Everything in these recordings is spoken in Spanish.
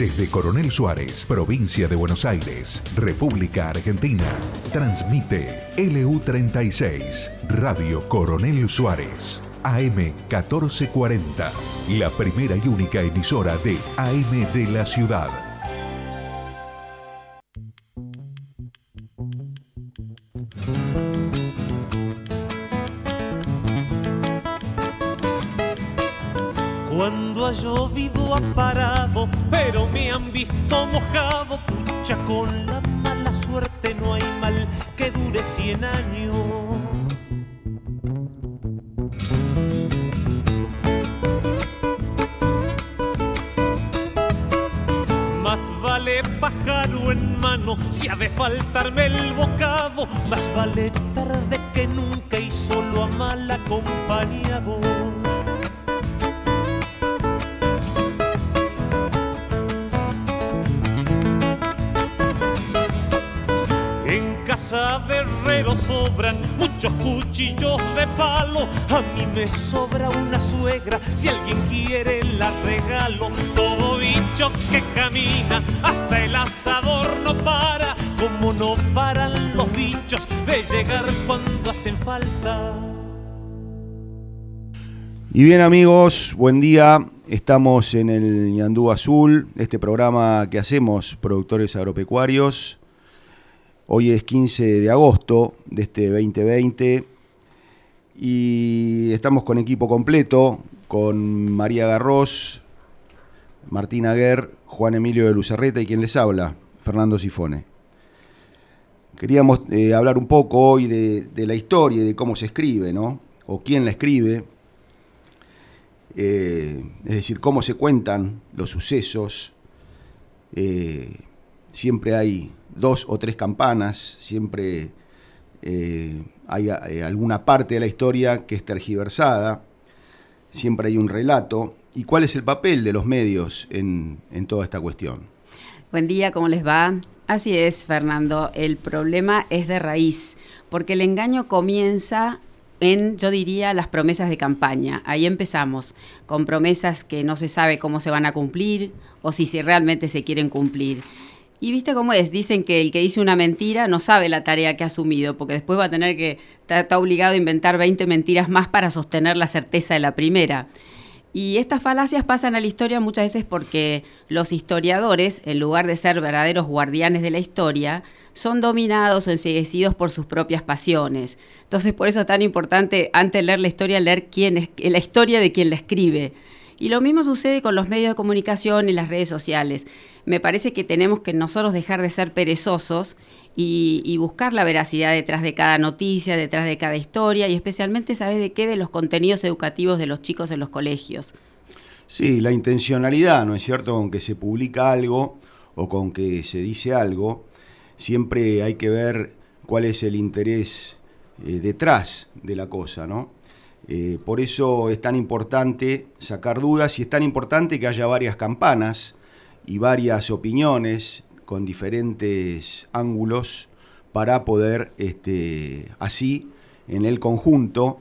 Desde Coronel Suárez, provincia de Buenos Aires, República Argentina, transmite LU36, Radio Coronel Suárez, AM 1440, la primera y única emisora de AM de la ciudad. Y bien amigos, buen día. Estamos en el Ñandú Azul, este programa que hacemos, productores agropecuarios. Hoy es 15 de agosto de este 2020 y estamos con equipo completo, con María Garros, Martín Aguer, Juan Emilio de Lucerreta y quien les habla, Fernando Sifone. Queríamos eh, hablar un poco hoy de, de, la historia y de cómo se escribe, ¿no? O quién la escribe. Eh, es decir, cómo se cuentan los sucesos. Eh, siempre hay dos o tres campanas, siempre eh, hay alguna parte de la historia que es tergiversada, siempre hay un relato. ¿Y cuál es el papel de los medios en toda esta cuestión? Buen día, ¿cómo les va? Así es, Fernando, el problema es de raíz, porque el engaño comienza en, yo diría, las promesas de campaña. Ahí empezamos, con promesas que no se sabe cómo se van a cumplir o si, si realmente se quieren cumplir. Y viste cómo es, dicen que el que dice una mentira no sabe la tarea que ha asumido, porque después va a tener que, está, obligado a inventar 20 mentiras más para sostener la certeza de la primera. Y estas falacias pasan a la historia muchas veces porque los historiadores, en lugar de ser verdaderos guardianes de la historia, son dominados o enseguecidos por sus propias pasiones. Entonces, por eso es tan importante, antes de leer la historia, leer quién es, la historia de quien la escribe. Y lo mismo sucede con los medios de comunicación y las redes sociales. Me parece que tenemos que nosotros dejar de ser perezosos y, y, buscar la veracidad detrás de cada noticia, detrás de cada historia y especialmente saber de qué de los contenidos educativos de los chicos en los colegios. Sí, la intencionalidad, ¿no es cierto? Con que se publica algo o con que se dice algo, siempre hay que ver cuál es el interés eh, detrás de la cosa, ¿no? Eh, por eso es tan importante sacar dudas y es tan importante que haya varias campanas y varias opiniones con diferentes ángulos para poder este, así en el conjunto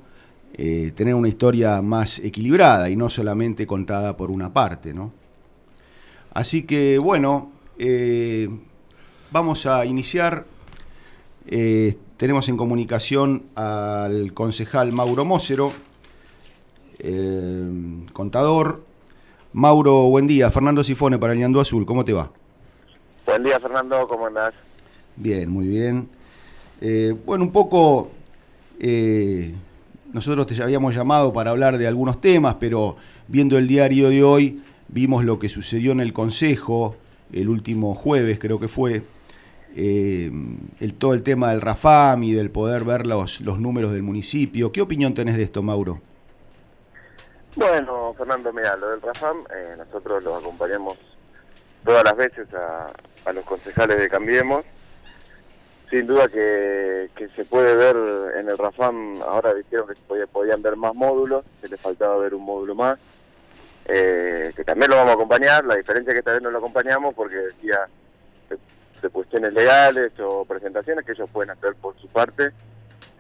eh, tener una historia más equilibrada y no solamente contada por una parte. ¿no? Así que bueno, vamos a iniciar. Eh, tenemos en comunicación al concejal Mauro Mócero, contador. Mauro, buen día. Fernando Sifone para el Ñandú Azul, ¿cómo te va? Buen día, Fernando, ¿cómo andás? Bien, muy bien. Eh, bueno, un poco, eh, nosotros te habíamos llamado para hablar de algunos temas, pero viendo el diario de hoy, vimos lo que sucedió en el Consejo el último jueves, creo que fue, eh, el, todo el tema del RAFAM y del poder ver los, los números del municipio. ¿Qué opinión tenés de esto, Mauro? Bueno, Fernando, mira, lo del RAFAM, eh, nosotros los acompañamos todas las veces a, a, los concejales de Cambiemos. Sin duda que, que, se puede ver en el RAFAM, ahora dijeron que podían ver más módulos, se les faltaba ver un módulo más, eh, que también lo vamos a acompañar, la diferencia es que esta vez no lo acompañamos porque decía de, cuestiones legales o presentaciones que ellos pueden hacer por su parte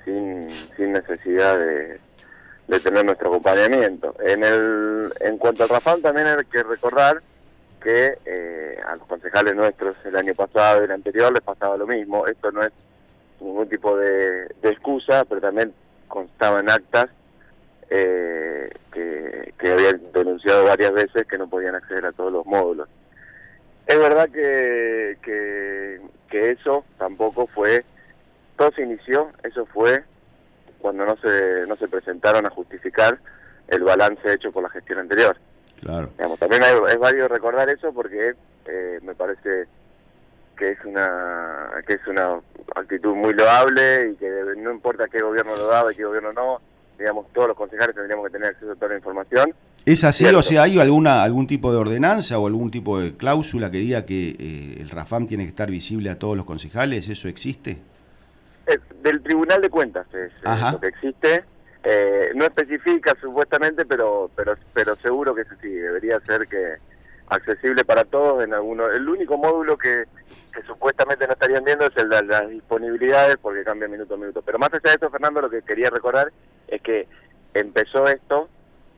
sin, sin necesidad de, tener nuestro acompañamiento. En el en cuanto al Rafal también hay que recordar que eh, a los concejales nuestros el año pasado y el anterior les pasaba lo mismo. Esto no es ningún tipo de, excusa, pero también constaba en actas eh, que habían denunciado varias veces que no podían acceder a todos los módulos. Es verdad que, que, que eso tampoco fue, todo se inició, eso fue cuando no se, no se presentaron a justificar el balance hecho por la gestión anterior. Claro. también es válido recordar eso porque eh, me parece que es una que es una actitud muy loable y que no importa qué gobierno lo daba y qué gobierno no, digamos, todos los concejales tendríamos que tener acceso a toda la información. ¿Es así? O sea, ¿hay alguna algún tipo de ordenanza o algún tipo de cláusula que diga que eh, el RAFAM tiene que estar visible a todos los concejales? ¿Eso existe? Del Tribunal de Cuentas es, lo que existe. Eh, no especifica supuestamente, pero pero pero seguro que sí, debería ser que accesible para todos en alguno. El único módulo que, que supuestamente no estarían viendo es el de las disponibilidades porque cambia minuto a minuto. Pero más allá de eso, Fernando, lo que quería recordar es que empezó esto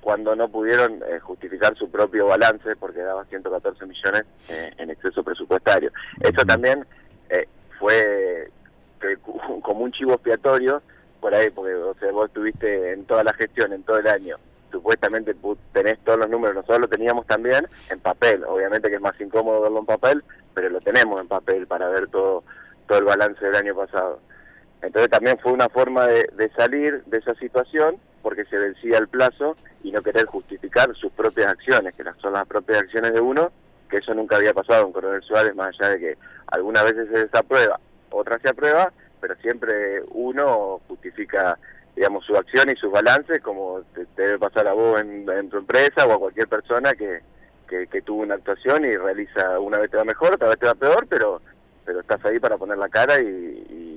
cuando no pudieron eh, justificar su propio balance porque daba 114 millones eh, en exceso presupuestario. Eso también fue como un chivo expiatorio por ahí, porque o sea, vos estuviste en toda la gestión, en todo el año, supuestamente tenés todos los números, nosotros lo teníamos también en papel, obviamente que es más incómodo verlo en papel, pero lo tenemos en papel para ver todo, todo el balance del año pasado. Entonces también fue una forma de, salir de esa situación porque se vencía el plazo y no querer justificar sus propias acciones, que son las propias acciones de uno, que eso nunca había pasado en Coronel Suárez, más allá de que algunas veces se desaprueba, otras se aprueba, pero siempre uno justifica digamos su acción y sus balances como te, debe pasar a vos en, tu empresa o a cualquier persona que, que, tuvo una actuación y realiza una vez te va mejor, otra vez te va peor, pero pero estás ahí para poner la cara y, y,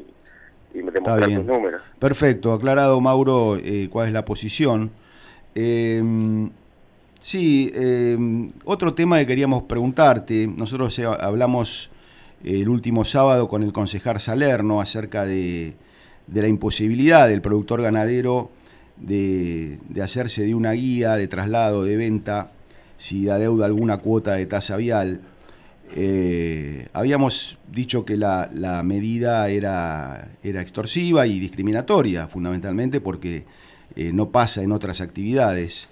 y demostrar tus números. Perfecto, aclarado Mauro eh, cuál es la posición. Eh, sí, em, otro tema que queríamos preguntarte, nosotros eh, hablamos el último sábado con el concejal Salerno acerca de, la imposibilidad del productor ganadero de, hacerse de una guía de traslado, de venta, si adeuda alguna cuota de tasa vial. Eh, habíamos dicho que la, medida era, era, extorsiva y discriminatoria, fundamentalmente porque eh, no pasa en otras actividades.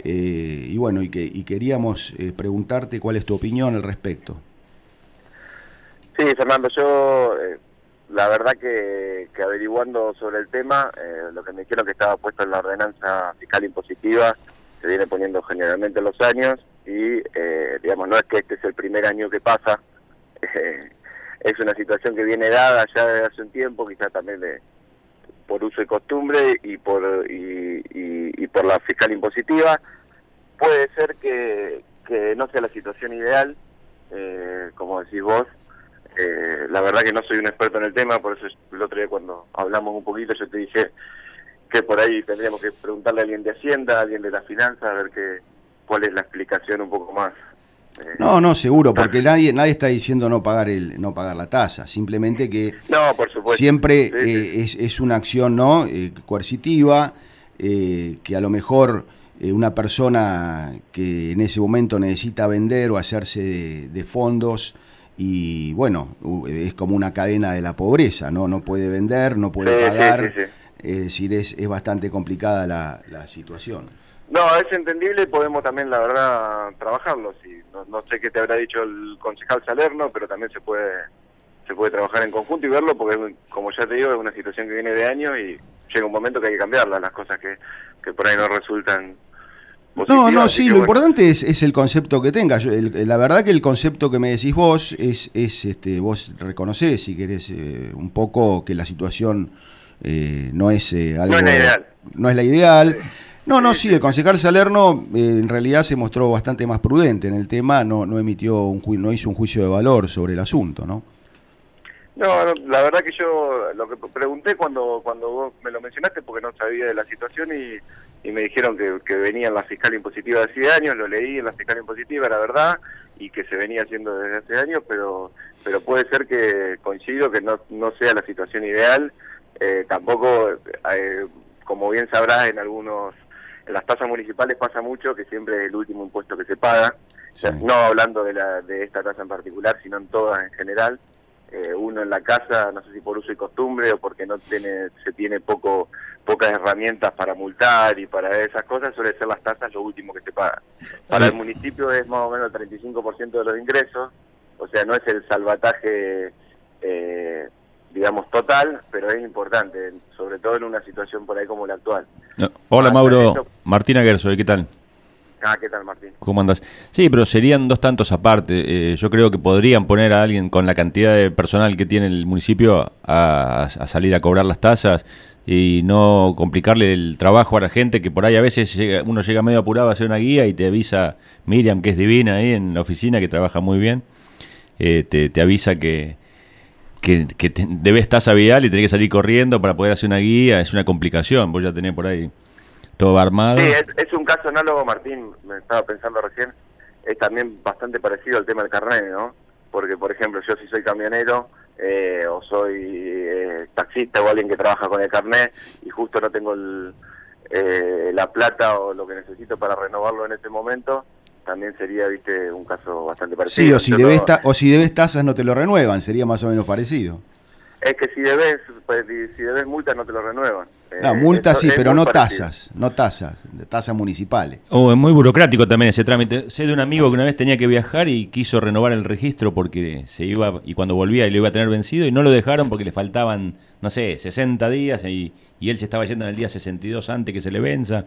Eh, y bueno, y, que, y queríamos preguntarte cuál es tu opinión al respecto. Sí, Fernando, yo eh, la verdad que, averiguando sobre el tema, eh, lo que me dijeron que estaba puesto en la ordenanza fiscal impositiva se viene poniendo generalmente los años y, eh, digamos, no es que este es el primer año que pasa, es una situación que viene dada ya desde hace un tiempo, quizás también de, por uso y costumbre y por, y, por la fiscal impositiva. Puede ser que, que no sea la situación ideal, como decís vos, eh, la verdad que no soy un experto en el tema, por eso el otro día cuando hablamos un poquito yo te dije que por ahí tendríamos que preguntarle a alguien de Hacienda, a alguien de la finanza, a ver qué, cuál es la explicación un poco más. Eh, no, no, seguro, porque nadie nadie está diciendo no pagar el no pagar la tasa, simplemente que no, por supuesto. siempre eh, es, es, una acción no coercitiva que a lo mejor una persona que en ese momento necesita vender o hacerse de fondos y bueno, es como una cadena de la pobreza, ¿no? No puede vender, no puede pagar, es decir, es, es bastante complicada la, la, situación. No, es entendible y podemos también, la verdad, trabajarlo. Sí. No, sé qué te habrá dicho el concejal Salerno, pero también se puede se puede trabajar en conjunto y verlo, porque como ya te digo, es una situación que viene de años y llega un momento que hay que cambiarla, las cosas que, que por ahí no resultan no, no, sí, lo importante es, es, el concepto que tengas. la verdad que el concepto que me decís vos es, es este, vos reconocés, si querés, eh, un poco que la situación eh, no es eh, algo... No es la ideal. No es la ideal. No, no, sí, el concejal Salerno en realidad se mostró bastante más prudente en el tema, no, no emitió un no hizo un juicio de valor sobre el asunto, ¿no? No, la verdad que yo lo que pregunté cuando cuando vos me lo mencionaste porque no sabía de la situación y y me dijeron que, que venía en la fiscal impositiva de hace años, lo leí en la fiscal impositiva, la verdad, y que se venía haciendo desde hace años, pero pero puede ser que coincido que no, no sea la situación ideal. Eh, tampoco, eh, como bien sabrás, en algunos, en las tasas municipales pasa mucho que siempre es el último impuesto que se paga no hablando de, la, de esta tasa en particular, sino en todas en general. Eh, uno en la casa, no sé si por uso y costumbre o porque no tiene, se tiene poco, pocas herramientas para multar y para esas cosas, suele ser las tasas lo último que se paga. Para el municipio es más o menos el 35% de los ingresos, o sea, no es el salvataje, eh, digamos, total, pero es importante, sobre todo en una situación por ahí como la actual. Hola Mauro, Martina Gerso, ¿qué tal? Ah, ¿qué tal, Martín? ¿Cómo andas? Sí, pero serían dos tantos aparte. Eh, yo creo que podrían poner a alguien con la cantidad de personal que tiene el municipio a, salir a cobrar las tasas y no complicarle el trabajo a la gente que por ahí a veces uno llega medio apurado a hacer una guía y te avisa Miriam, que es divina ahí en la oficina, que trabaja muy bien, eh, te, avisa que, que, debes tasa vial y tenés que salir corriendo para poder hacer una guía. Es una complicación. Vos ya tenés por ahí todo armado. Sí, es, un caso análogo, Martín, me estaba pensando recién, es también bastante parecido al tema del carnet, ¿no? Porque, por ejemplo, yo si soy camionero eh, o soy eh, taxista o alguien que trabaja con el carnet y justo no tengo eh, la plata o lo que necesito para renovarlo en este momento, también sería, viste, un caso bastante parecido. Sí, o si, debes, o si debes tasas no te lo renuevan, sería más o menos parecido. Es que si debes, pues, si debes multa no te lo renuevan. No, eh, multas sí, pero no tasas, no tasas, tasas municipales. Oh, es muy burocrático también ese trámite. Sé de un amigo que una vez tenía que viajar y quiso renovar el registro porque se iba y cuando volvía lo iba a tener vencido y no lo dejaron porque le faltaban, no sé, 60 días y, y él se estaba yendo en el día 62 antes que se le venza.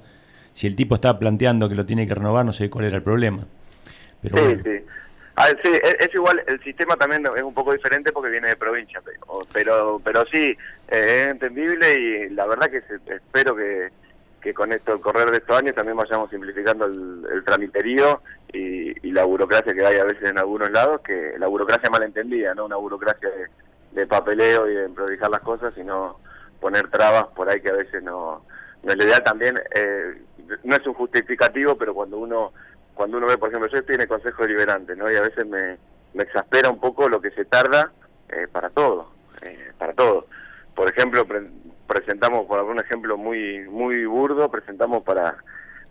Si el tipo estaba planteando que lo tiene que renovar, no sé cuál era el problema. Pero sí, sí. Ah, sí, es, igual, el sistema también es un poco diferente porque viene de provincia, pero pero, sí, eh, es entendible y la verdad que espero que, que con esto, el correr de estos años, también vayamos simplificando el, el tramiterío y, la burocracia que hay a veces en algunos lados, que la burocracia malentendida, no una burocracia de, papeleo y de improvisar las cosas, sino poner trabas por ahí que a veces no, no es la idea también, eh, no es un justificativo, pero cuando uno cuando uno ve, por ejemplo, yo estoy en el Consejo Deliberante, ¿no? Y a veces me, me exaspera un poco lo que se tarda eh, para todo, eh, para todo. Por ejemplo, presentamos, por algún ejemplo muy muy burdo, presentamos para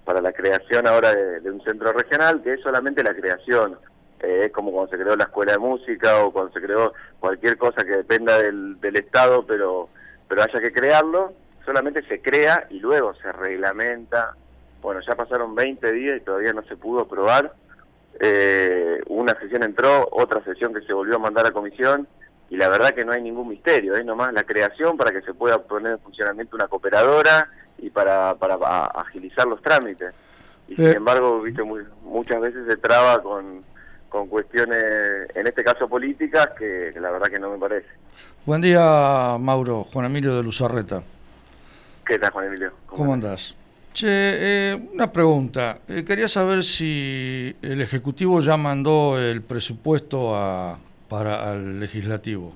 para la creación ahora de, un centro regional, que es solamente la creación. Eh, es como cuando se creó la escuela de música o cuando se creó cualquier cosa que dependa del, del Estado, pero, pero haya que crearlo, solamente se crea y luego se reglamenta, bueno, ya pasaron 20 días y todavía no se pudo aprobar. Eh, una sesión entró, otra sesión que se volvió a mandar a comisión y la verdad que no hay ningún misterio, hay nomás la creación para que se pueda poner en funcionamiento una cooperadora y para, para agilizar los trámites. Y sin eh. embargo, viste, muchas veces se traba con, con cuestiones, en este caso políticas, que, la verdad que no me parece. Buen día, Mauro. Juan Emilio de Luzarreta. ¿Qué tal, Juan Emilio? ¿Cómo, andas? Che, eh, una pregunta. Eh, quería saber si el Ejecutivo ya mandó el presupuesto a, para el Legislativo.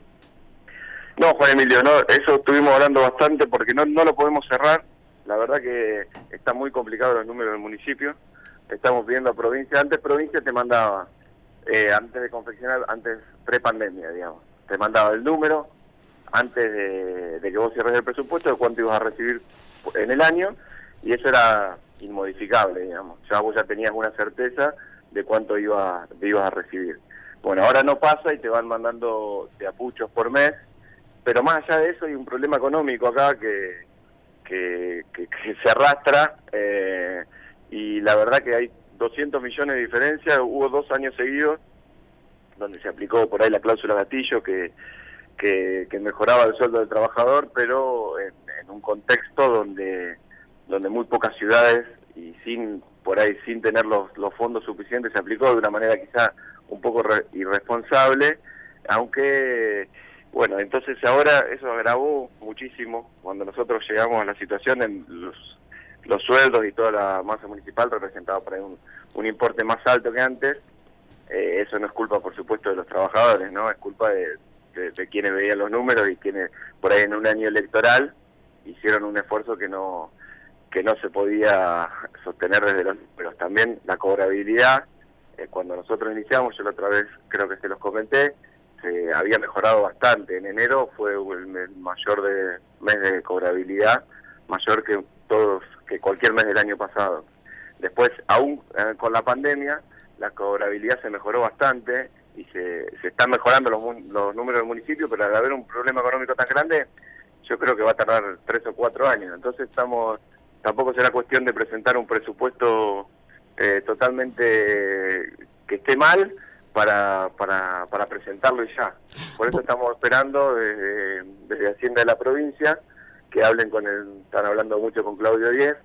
No, Juan Emilio, no, eso estuvimos hablando bastante porque no, no lo podemos cerrar. La verdad que está muy complicado los números del municipio. Estamos viendo a provincia. Antes provincia te mandaba, eh, antes de confeccionar, antes pre-pandemia, digamos. Te mandaba el número antes de, de que vos cierres el presupuesto de cuánto ibas a recibir en el año y eso era inmodificable, digamos. Ya vos ya tenías una certeza de cuánto iba, ibas a recibir. Bueno, ahora no pasa y te van mandando de apuchos por mes, pero más allá de eso hay un problema económico acá que, que, se arrastra eh, y la verdad que hay 200 millones de diferencia, hubo dos años seguidos donde se aplicó por ahí la cláusula gatillo que, que, mejoraba el sueldo del trabajador, pero en un contexto donde donde muy pocas ciudades y sin por ahí sin tener los, los fondos suficientes se aplicó de una manera quizá un poco irresponsable, aunque bueno, entonces ahora eso agravó muchísimo cuando nosotros llegamos a la situación en los, los sueldos y toda la masa municipal representaba por ahí un, un importe más alto que antes. Eh, eso no es culpa, por supuesto, de los trabajadores, ¿no? Es culpa de, de, quienes veían los números y quienes por ahí en un año electoral hicieron un esfuerzo que no que no se podía sostener desde los números. También la cobrabilidad, eh, cuando nosotros iniciamos, yo la otra vez creo que se los comenté, se había mejorado bastante. En enero fue el mayor de, mes de cobrabilidad, mayor que todos que cualquier mes del año pasado. Después, aún eh, con la pandemia, la cobrabilidad se mejoró bastante y se, se están mejorando los, los números del municipio, pero al haber un problema económico tan grande, yo creo que va a tardar tres o cuatro años. Entonces estamos, tampoco será cuestión de presentar un presupuesto eh, totalmente que esté mal para, para, para presentarlo ya. Por eso estamos esperando desde, desde Hacienda de la provincia que hablen con el, están hablando mucho con Claudio Díez,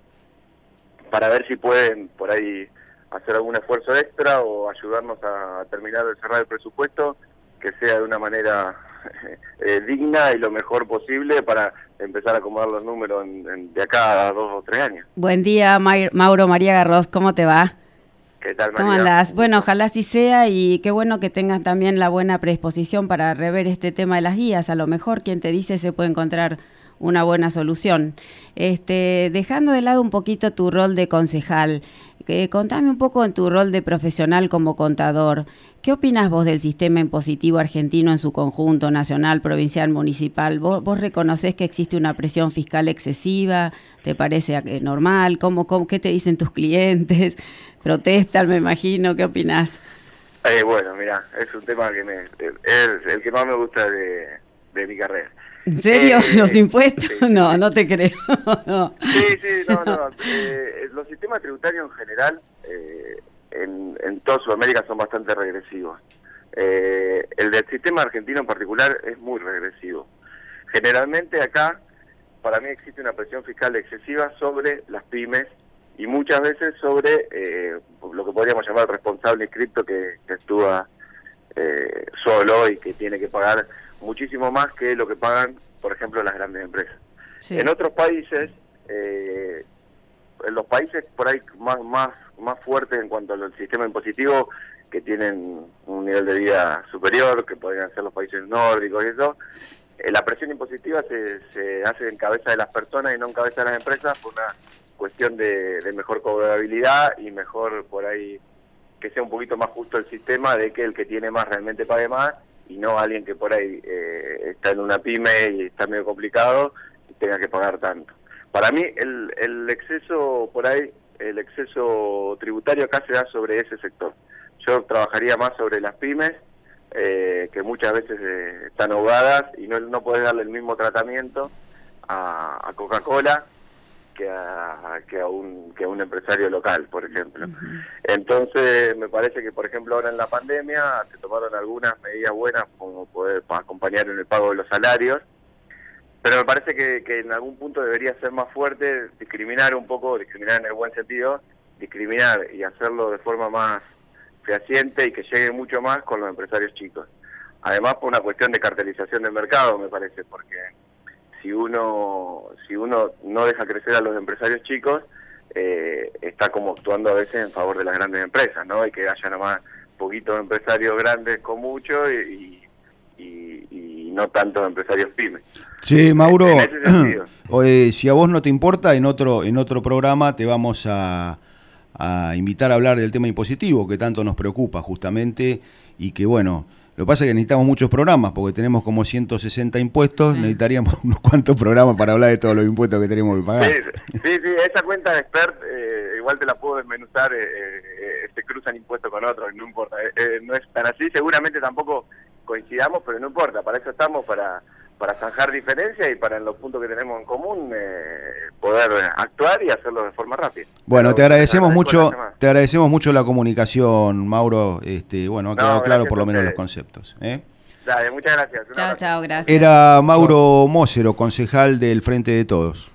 para ver si pueden por ahí hacer algún esfuerzo extra o ayudarnos a terminar de cerrar el presupuesto, que sea de una manera eh, digna y lo mejor posible para empezar a acomodar los números de acá a dos o tres años. Buen día, Mauro María Garros, ¿cómo te va? ¿Qué tal, María? ¿Cómo andás? Bueno, ojalá así sea y qué bueno que tengas también la buena predisposición para rever este tema de las guías. A lo mejor quien te dice se puede encontrar una buena solución. Este, dejando de lado un poquito tu rol de concejal, eh, contame un poco en tu rol de profesional como contador. ¿Qué opinas vos del sistema impositivo argentino en su conjunto, nacional, provincial, municipal? ¿Vos, vos reconoces que existe una presión fiscal excesiva? ¿Te parece eh, normal? ¿Cómo, cómo, ¿Qué te dicen tus clientes? ¿Protestan, me imagino? ¿Qué opinas? Eh, bueno, mira, es un tema que me, es el que más me gusta de, de mi carrera. ¿En serio? Eh, ¿Los impuestos? no, no te creo. Sí, sí, no, no. Eh, los sistemas tributarios en general eh, en, en toda Sudamérica son bastante regresivos. el del sistema argentino en particular es muy regresivo. Generalmente acá, para mí existe una presión fiscal excesiva sobre las pymes y muchas veces sobre lo que podríamos llamar el responsable inscripto que, que actúa solo y que tiene que pagar muchísimo más que lo que pagan, por ejemplo, las grandes empresas. En otros países, eh, en los países por ahí más, más, más fuertes en cuanto al sistema impositivo, que tienen un nivel de vida superior, que podrían ser los países nórdicos y eso, eh, la presión impositiva se, se hace en cabeza de las personas y no en cabeza de las empresas por una cuestión de, de mejor cobrabilidad y mejor por ahí que sea un poquito más justo el sistema de que el que tiene más realmente pague más y no alguien que por ahí eh, está en una pyme y está medio complicado y tenga que pagar tanto. Para mí el, el exceso por ahí, el exceso tributario acá se da sobre ese sector. Yo trabajaría más sobre las pymes, eh, que muchas veces eh, están ahogadas y no, no puedes darle el mismo tratamiento a, a Coca-Cola que a, que a, un, que a un empresario local, por ejemplo. Entonces, me parece que, por ejemplo, ahora en la pandemia se tomaron algunas medidas buenas como poder acompañar en el pago de los salarios, pero me parece que, que en algún punto debería ser más fuerte, discriminar un poco, discriminar en el buen sentido, discriminar y hacerlo de forma más fehaciente y que llegue mucho más con los empresarios chicos. Además, por una cuestión de cartelización del mercado, me parece, porque si uno si uno no deja crecer a los empresarios chicos eh, está como actuando a veces en favor de las grandes empresas no y que haya nomás poquitos empresarios grandes con mucho y, no tantos empresarios pymes sí Mauro si a vos no te importa en otro en otro programa te vamos a a invitar a hablar del tema impositivo que tanto nos preocupa justamente y que bueno lo que pasa es que necesitamos muchos programas, porque tenemos como 160 impuestos, necesitaríamos unos cuantos programas para hablar de todos los impuestos que tenemos que pagar. Sí, sí, esa cuenta de expert eh, igual te la puedo desmenuzar, eh, eh, se cruzan impuestos con otros, no importa. no es tan así, seguramente tampoco coincidamos, pero no importa, para eso estamos, para para zanjar diferencias y para en los puntos que tenemos en común eh, poder actuar y hacerlo de forma rápida. Bueno, te agradecemos mucho, te agradecemos mucho la comunicación, Mauro. Este, bueno, ha quedado claro por lo menos los conceptos. ¿eh? Dale, muchas gracias. Chao, chao, gracias. Era Mauro Mócero, concejal del Frente de Todos.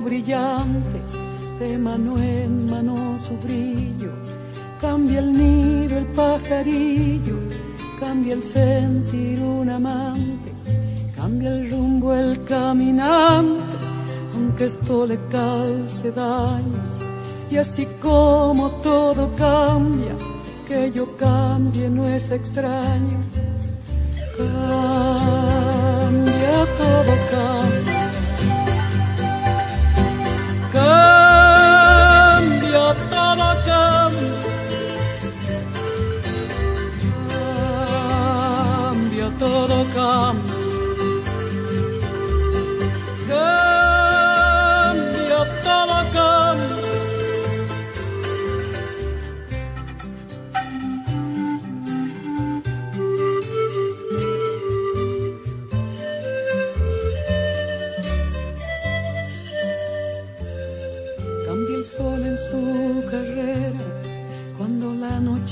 brillante, de mano en mano su brillo, cambia el nido el pajarillo, cambia el sentir un amante, cambia el rumbo el caminante, aunque esto le cause daño, y así como todo cambia, que yo cambie no es extraño. Cambia todo cambia. Todo cambia. Todo. Cambia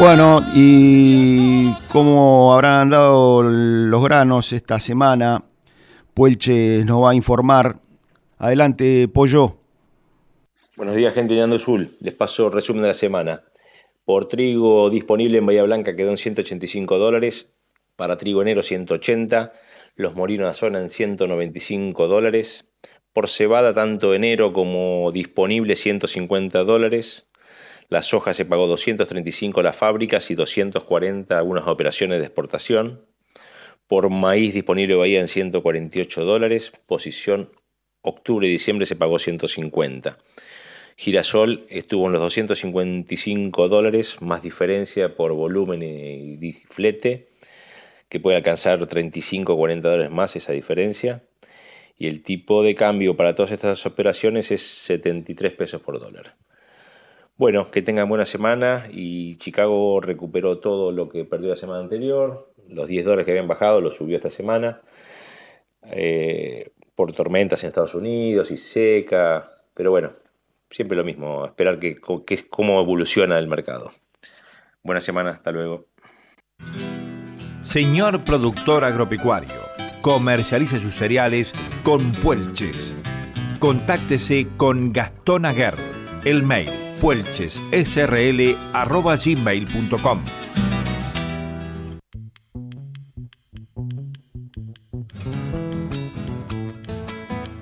Bueno, y como habrán andado los granos esta semana, Puelche nos va a informar. Adelante, Pollo. Buenos días, gente de Ando Azul. Les paso resumen de la semana. Por trigo disponible en Bahía Blanca quedó en 185 dólares. Para trigo enero 180. Los molinos a la zona en 195 dólares. Por cebada, tanto enero como disponible 150 dólares. La soja se pagó 235 las fábricas y 240 algunas operaciones de exportación. Por maíz disponible Bahía en 148 dólares. Posición octubre y diciembre se pagó 150. Girasol estuvo en los 255 dólares, más diferencia por volumen y flete, que puede alcanzar 35 o 40 dólares más esa diferencia. Y el tipo de cambio para todas estas operaciones es 73 pesos por dólar. Bueno, que tengan buena semana y Chicago recuperó todo lo que perdió la semana anterior. Los 10 dólares que habían bajado los subió esta semana. Eh, por tormentas en Estados Unidos y seca. Pero bueno, siempre lo mismo, esperar que, cómo evoluciona el mercado. Buena semana, hasta luego. Señor productor agropecuario, comercialice sus cereales con Puelches. Contáctese con Gastón Aguer. El mail puelchessrl.gmail.com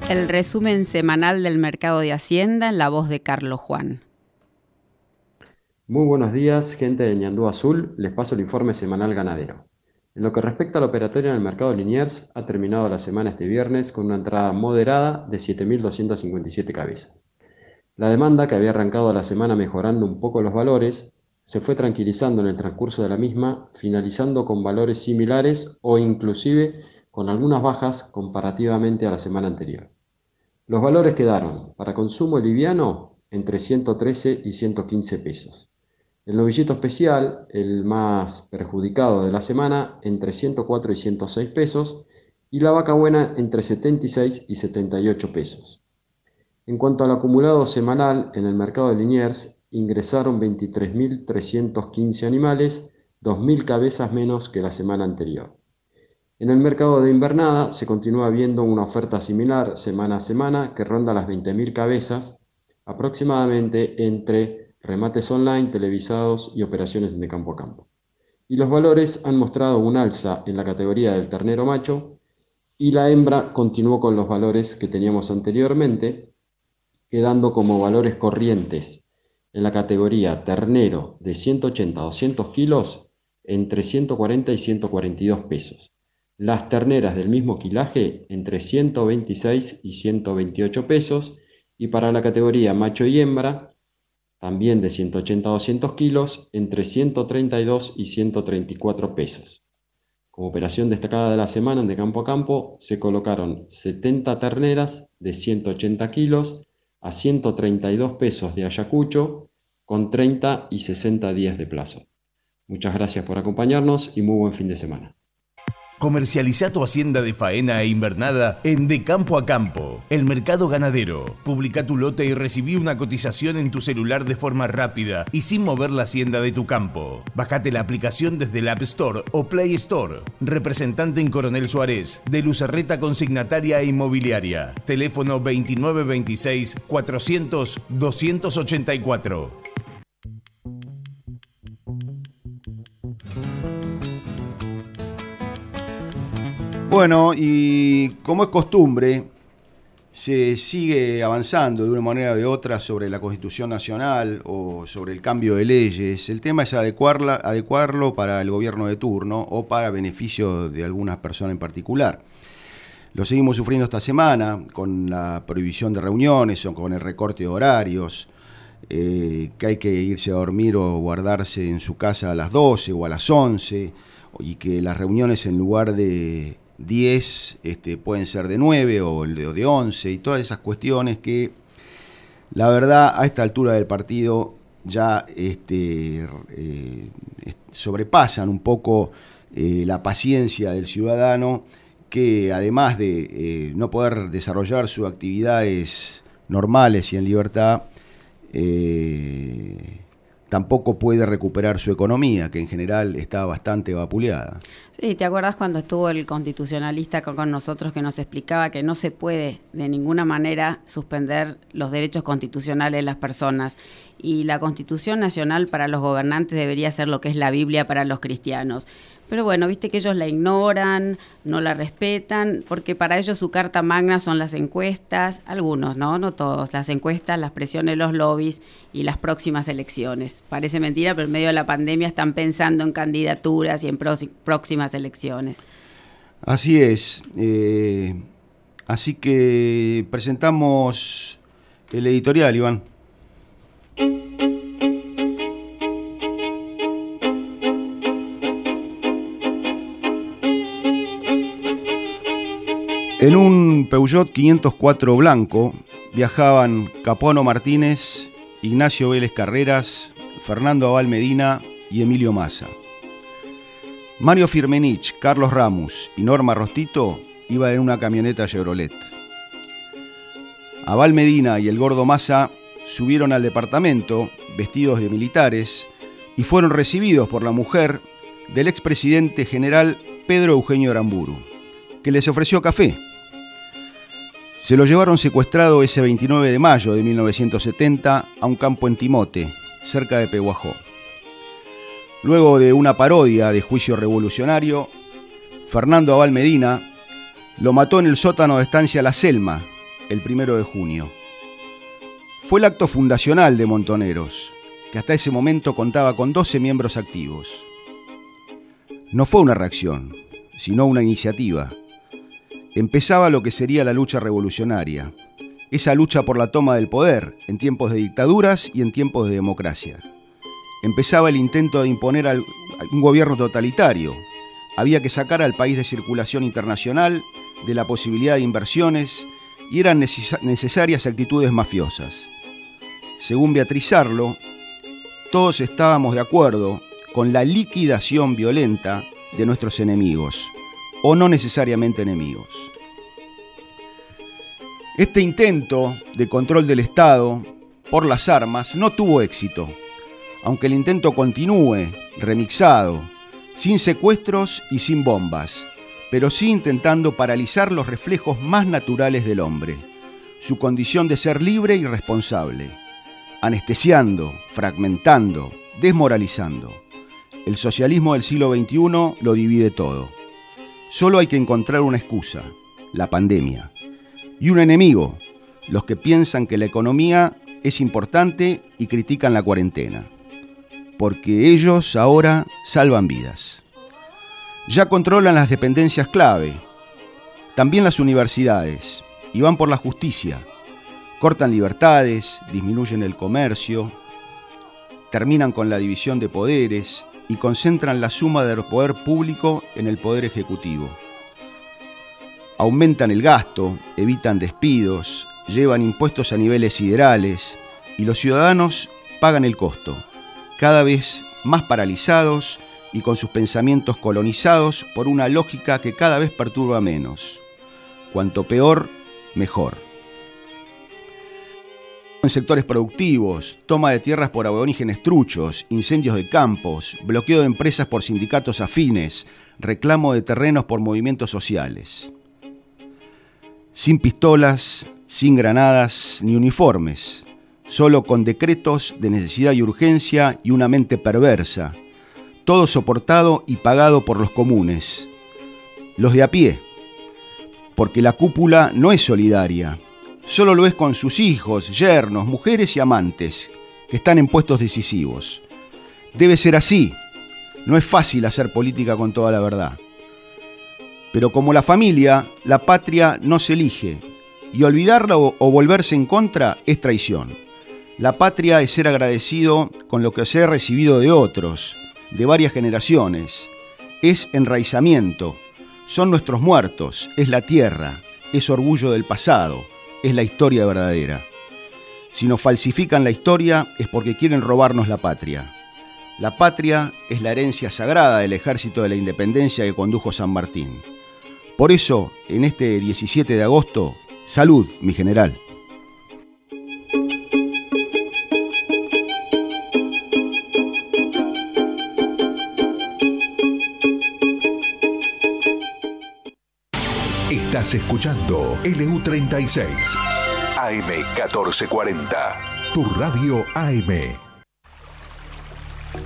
El resumen semanal del mercado de Hacienda en la voz de Carlos Juan. Muy buenos días, gente de Ñandú Azul. Les paso el informe semanal ganadero. En lo que respecta al operatorio en el mercado de Liniers, ha terminado la semana este viernes con una entrada moderada de 7.257 cabezas. La demanda, que había arrancado la semana mejorando un poco los valores, se fue tranquilizando en el transcurso de la misma, finalizando con valores similares o inclusive con algunas bajas comparativamente a la semana anterior. Los valores quedaron para consumo liviano entre 113 y 115 pesos. El novillito especial, el más perjudicado de la semana, entre 104 y 106 pesos, y la vaca buena entre 76 y 78 pesos. En cuanto al acumulado semanal en el mercado de Liniers, ingresaron 23.315 animales, 2.000 cabezas menos que la semana anterior. En el mercado de invernada se continúa viendo una oferta similar semana a semana que ronda las 20.000 cabezas, aproximadamente entre remates online, televisados y operaciones de campo a campo. y los valores han mostrado un alza en la categoría del ternero macho y la hembra continuó con los valores que teníamos anteriormente, quedando como valores corrientes en la categoría ternero de 180 a 200 kilos entre 140 y 142 pesos. Las terneras del mismo quilaje entre 126 y 128 pesos y para la categoría macho y hembra también de 180 a 200 kilos, entre 132 y 134 pesos. Como operación destacada de la semana de campo a campo, se colocaron 70 terneras de 180 kilos a 132 pesos de Ayacucho, con 30 y 60 días de plazo. Muchas gracias por acompañarnos y muy buen fin de semana. Comercializa tu hacienda de faena e invernada en De Campo a Campo, el mercado ganadero. Publica tu lote y recibí una cotización en tu celular de forma rápida y sin mover la hacienda de tu campo. Bájate la aplicación desde el App Store o Play Store. Representante en Coronel Suárez, de Lucerreta Consignataria e Inmobiliaria. Teléfono 2926 400 284. Bueno, y como es costumbre, se sigue avanzando de una manera o de otra sobre la Constitución Nacional o sobre el cambio de leyes. El tema es adecuarla, adecuarlo para el gobierno de turno o para beneficio de algunas personas en particular. Lo seguimos sufriendo esta semana con la prohibición de reuniones o con el recorte de horarios, eh, que hay que irse a dormir o guardarse en su casa a las 12 o a las 11, y que las reuniones en lugar de 10 este, pueden ser de 9 o de 11 y todas esas cuestiones que la verdad a esta altura del partido ya este, eh, sobrepasan un poco eh, la paciencia del ciudadano que además de eh, no poder desarrollar sus actividades normales y en libertad, tampoco puede recuperar su economía, que en general está bastante vapuleada. Sí, ¿te acuerdas cuando estuvo el constitucionalista con, nosotros que nos explicaba que no se puede de ninguna manera suspender los derechos constitucionales de las personas? Y la Constitución Nacional para los gobernantes debería ser lo que es la Biblia para los cristianos. Pero bueno, viste que ellos la ignoran, no la respetan, porque para ellos su carta magna son las encuestas, algunos, ¿no? No todos, las encuestas, las presiones los lobbies y las próximas elecciones. Parece mentira, pero en medio de la pandemia están pensando en candidaturas y en próximas elecciones. Así es. Eh, así que presentamos el editorial, Iván. En un Peugeot 504 blanco viajaban Capuano Martínez, Ignacio Vélez Carreras, Fernando Abal Medina y Emilio Massa. Mario Firmenich, Carlos Ramos y Norma Rostito iban en una camioneta Chevrolet. Abal Medina y el gordo Massa subieron al departamento vestidos de militares y fueron recibidos por la mujer del expresidente general Pedro Eugenio Aramburu, que les ofreció café se lo llevaron secuestrado ese 29 de mayo de 1970 a un campo en Timote, cerca de Peguajó. Luego de una parodia de juicio revolucionario, Fernando Abal Medina lo mató en el sótano de estancia La Selma el primero de junio. Fue el acto fundacional de Montoneros, que hasta ese momento contaba con 12 miembros activos. No fue una reacción, sino una iniciativa empezaba lo que sería la lucha revolucionaria, esa lucha por la toma del poder en tiempos de dictaduras y en tiempos de democracia. Empezaba el intento de imponer un gobierno totalitario. Había que sacar al país de circulación internacional, de la posibilidad de inversiones, y eran necesarias actitudes mafiosas. Según Beatriz Arlo, todos estábamos de acuerdo con la liquidación violenta de nuestros enemigos, o no necesariamente enemigos. Este intento de control del Estado por las armas no tuvo éxito, aunque el intento continúe, remixado, sin secuestros y sin bombas, pero sí intentando paralizar los reflejos más naturales del hombre, su condición de ser libre y responsable, anestesiando, fragmentando, desmoralizando. El socialismo del siglo XXI lo divide todo. Solo hay que encontrar una excusa, la pandemia. Y un enemigo, los que piensan que la economía es importante y critican la cuarentena. Porque ellos ahora salvan vidas. Ya controlan las dependencias clave, también las universidades, y van por la justicia. Cortan libertades, disminuyen el comercio, terminan con la división de poderes y concentran la suma del poder público en el poder ejecutivo. Aumentan el gasto, evitan despidos, llevan impuestos a niveles siderales y los ciudadanos pagan el costo, cada vez más paralizados y con sus pensamientos colonizados por una lógica que cada vez perturba menos. Cuanto peor, mejor. En sectores productivos, toma de tierras por aborígenes truchos, incendios de campos, bloqueo de empresas por sindicatos afines, reclamo de terrenos por movimientos sociales. Sin pistolas, sin granadas ni uniformes, solo con decretos de necesidad y urgencia y una mente perversa, todo soportado y pagado por los comunes, los de a pie, porque la cúpula no es solidaria, solo lo es con sus hijos, yernos, mujeres y amantes, que están en puestos decisivos. Debe ser así, no es fácil hacer política con toda la verdad. Pero como la familia, la patria no se elige, y olvidarla o, o volverse en contra es traición. La patria es ser agradecido con lo que se ha recibido de otros, de varias generaciones. Es enraizamiento. Son nuestros muertos, es la tierra, es orgullo del pasado, es la historia verdadera. Si nos falsifican la historia es porque quieren robarnos la patria. La patria es la herencia sagrada del ejército de la independencia que condujo San Martín. Por eso, en este 17 de agosto, salud, mi general. Escuchando LU36 AM1440. Tu radio AM.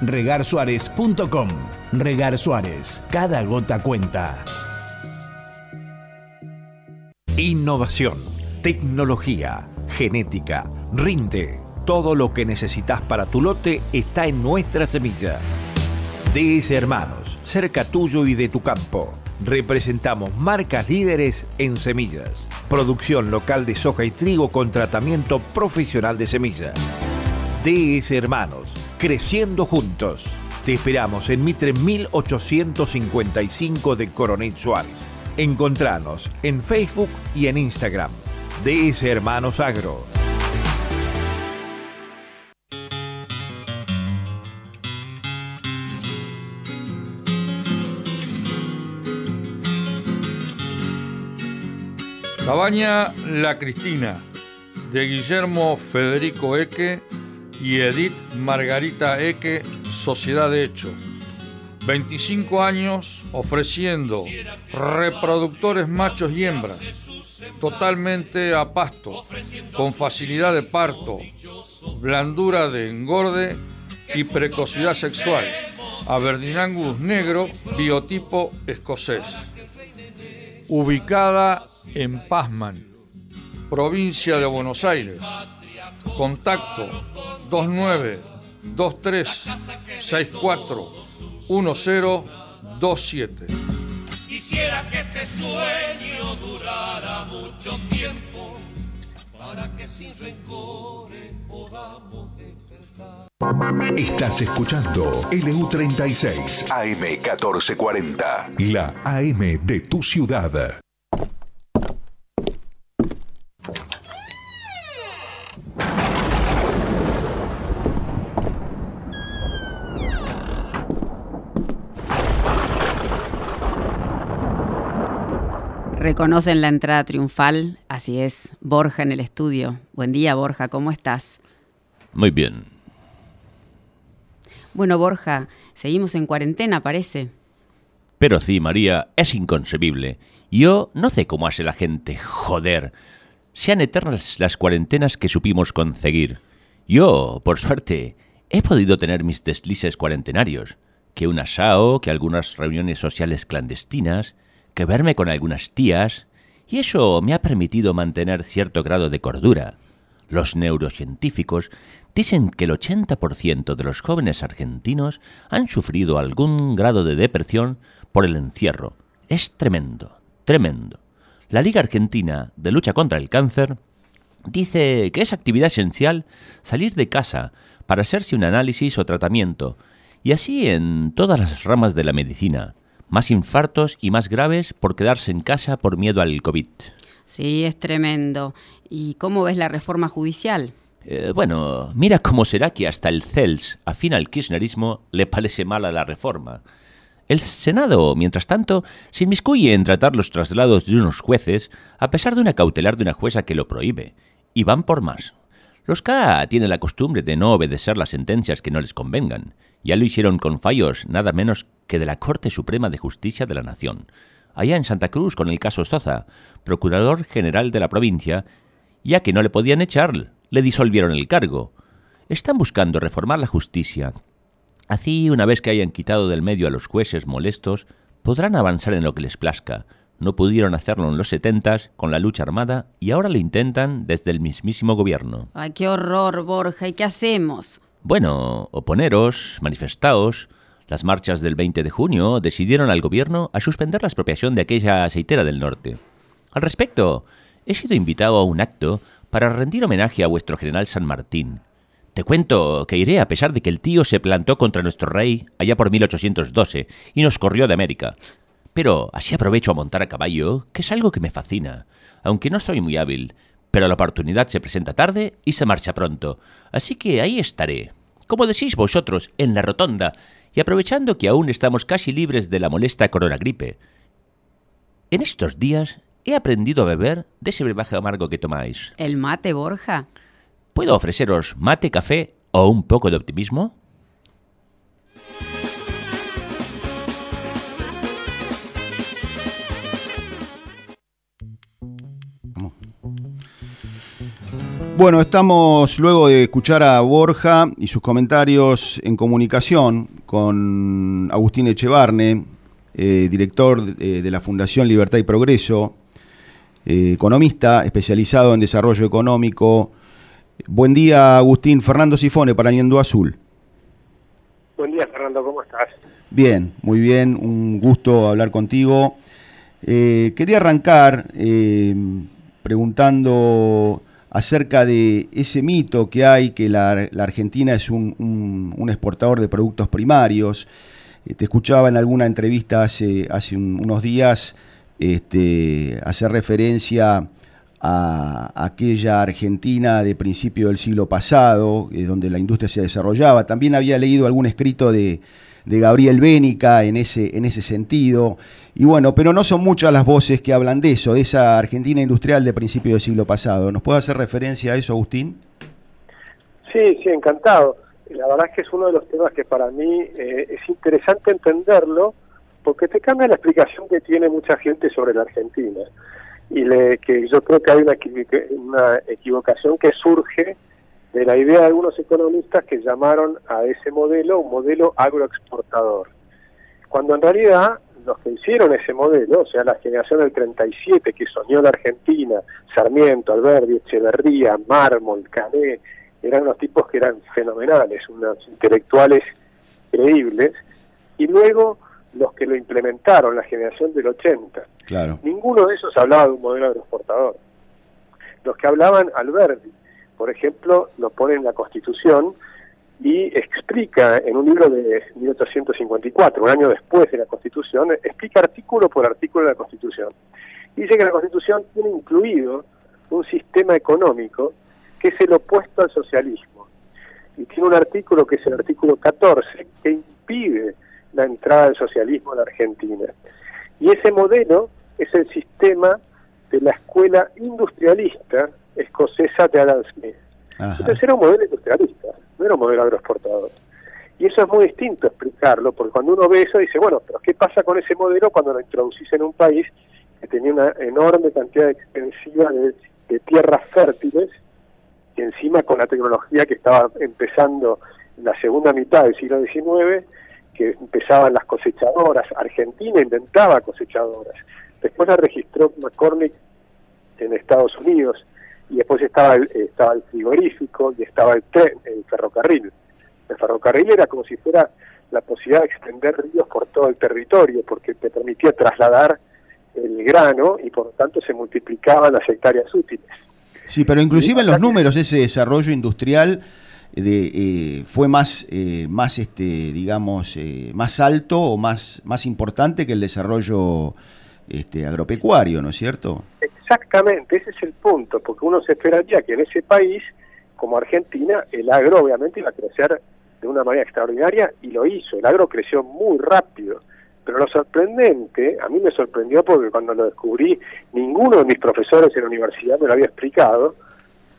regarsuárez.com. Regar Suárez, cada gota cuenta. Innovación, tecnología, genética, rinde. Todo lo que necesitas para tu lote está en nuestra semilla. DS Hermanos, cerca tuyo y de tu campo. Representamos marcas líderes en semillas. Producción local de soja y trigo con tratamiento profesional de semillas. DS Hermanos, creciendo juntos. Te esperamos en Mitre 1855 de Coronel Suárez. Encontranos en Facebook y en Instagram. DS Hermanos Agro. Cabaña La Cristina, de Guillermo Federico Eque y Edith Margarita Eque, Sociedad de Hecho. 25 años ofreciendo reproductores machos y hembras, totalmente a pasto, con facilidad de parto, blandura de engorde y precocidad sexual. Aberdeen negro, biotipo escocés. Ubicada en Pazman, provincia de Buenos Aires. Contacto 29 23 64 1027. Quisiera que este sueño durara mucho tiempo para que sin rencores podamos despertar. Estás escuchando LU36 AM1440, la AM de tu ciudad. Reconocen la entrada triunfal, así es, Borja en el estudio. Buen día, Borja, ¿cómo estás? Muy bien. Bueno, Borja, seguimos en cuarentena, parece. Pero sí, María, es inconcebible. Yo no sé cómo hace la gente, joder. Sean eternas las cuarentenas que supimos conseguir. Yo, por suerte, he podido tener mis deslices cuarentenarios, que un asao, que algunas reuniones sociales clandestinas, que verme con algunas tías, y eso me ha permitido mantener cierto grado de cordura. Los neurocientíficos dicen que el 80% de los jóvenes argentinos han sufrido algún grado de depresión por el encierro. Es tremendo, tremendo. La Liga Argentina de Lucha contra el Cáncer dice que es actividad esencial salir de casa para hacerse un análisis o tratamiento, y así en todas las ramas de la medicina más infartos y más graves por quedarse en casa por miedo al COVID. Sí, es tremendo. ¿Y cómo ves la reforma judicial? Eh, bueno, mira cómo será que hasta el CELS, afín al kirchnerismo, le parece mala la reforma. El Senado, mientras tanto, se inmiscuye en tratar los traslados de unos jueces, a pesar de una cautelar de una jueza que lo prohíbe, y van por más. Los K tienen la costumbre de no obedecer las sentencias que no les convengan. Ya lo hicieron con fallos nada menos que de la Corte Suprema de Justicia de la Nación. Allá en Santa Cruz con el caso Soza, procurador general de la provincia, ya que no le podían echar, le disolvieron el cargo. Están buscando reformar la justicia. Así, una vez que hayan quitado del medio a los jueces molestos, podrán avanzar en lo que les plazca. No pudieron hacerlo en los setentas con la lucha armada y ahora lo intentan desde el mismísimo gobierno. Ay, qué horror, Borja. ¿Y qué hacemos? Bueno, oponeros, manifestaos. Las marchas del 20 de junio decidieron al gobierno a suspender la expropiación de aquella aceitera del norte. Al respecto, he sido invitado a un acto para rendir homenaje a vuestro general San Martín. Te cuento que iré a pesar de que el tío se plantó contra nuestro rey allá por 1812 y nos corrió de América. Pero así aprovecho a montar a caballo, que es algo que me fascina, aunque no soy muy hábil, pero la oportunidad se presenta tarde y se marcha pronto, así que ahí estaré, como decís vosotros, en la rotonda, y aprovechando que aún estamos casi libres de la molesta coronagripe. En estos días he aprendido a beber de ese brebaje amargo que tomáis. ¿El mate, Borja? ¿Puedo ofreceros mate, café o un poco de optimismo? Bueno, estamos luego de escuchar a Borja y sus comentarios en comunicación con Agustín Echevarne, eh, director de, de, la Fundación Libertad y Progreso, eh, economista especializado en desarrollo económico. Buen día, Agustín. Fernando Sifone para Ñandú Azul. Buen día, Fernando. ¿Cómo estás? Bien, muy bien. Un gusto hablar contigo. Eh, quería arrancar preguntando acerca de ese mito que hay que la, Argentina es un, exportador de productos primarios. Eh, te escuchaba en alguna entrevista hace, hace un, unos días este, hacer referencia a, a, aquella Argentina de principio del siglo pasado, eh, donde la industria se desarrollaba. También había leído algún escrito de, de Gabriel Bénica en ese, en ese sentido. Y bueno, pero no son muchas las voces que hablan de eso, de esa Argentina industrial de principio del siglo pasado. ¿Nos puede hacer referencia a eso, Agustín? Sí, sí, encantado. La verdad es que es uno de los temas que para mí eh, es interesante entenderlo porque te cambia la explicación que tiene mucha gente sobre la Argentina. Y le, que yo creo que hay una, una equivocación que surge de la idea de algunos economistas que llamaron a ese modelo un modelo agroexportador. Cuando en realidad los que hicieron ese modelo, o sea, la generación del 37 que soñó la Argentina, Sarmiento, Alberti, Echeverría, Mármol, Cané, eran unos tipos que eran fenomenales, unos intelectuales creíbles, y luego los que lo implementaron, la generación del 80. Claro. Ninguno de esos hablaba de un modelo agroexportador. Los que hablaban, Alberti, por ejemplo, lo pone en la Constitución y explica en un libro de 1854, un año después de la Constitución, explica artículo por artículo de la Constitución. Dice que la Constitución tiene incluido un sistema económico que es el opuesto al socialismo. Y tiene un artículo que es el artículo 14 que impide la entrada del socialismo en la Argentina. Y ese modelo es el sistema de la escuela industrialista escocesa de Adam Smith. Entonces era un modelo industrialista, no era un modelo agroexportador. Y eso es muy distinto explicarlo, porque cuando uno ve eso dice, bueno, pero ¿qué pasa con ese modelo cuando lo introducís en un país que tenía una enorme cantidad extensiva de, de tierras fértiles y encima con la tecnología que estaba empezando en la segunda mitad del siglo XIX, que empezaban las cosechadoras, Argentina inventaba cosechadoras, después la registró McCormick en Estados Unidos, y después estaba el, estaba el frigorífico y estaba el tren, el ferrocarril. El ferrocarril era como si fuera la posibilidad de extender ríos por todo el territorio, porque te permitía trasladar el grano y por lo tanto se multiplicaban las hectáreas útiles. Sí, pero inclusive en los números ese desarrollo industrial de, eh, fue más, eh, más este, digamos, eh, más alto o más, más importante que el desarrollo este, agropecuario, ¿no es cierto? Exactamente, ese es el punto, porque uno se esperaría que en ese país, como Argentina, el agro obviamente iba a crecer de una manera extraordinaria y lo hizo, el agro creció muy rápido. Pero lo sorprendente, a mí me sorprendió porque cuando lo descubrí, ninguno de mis profesores en la universidad me lo había explicado,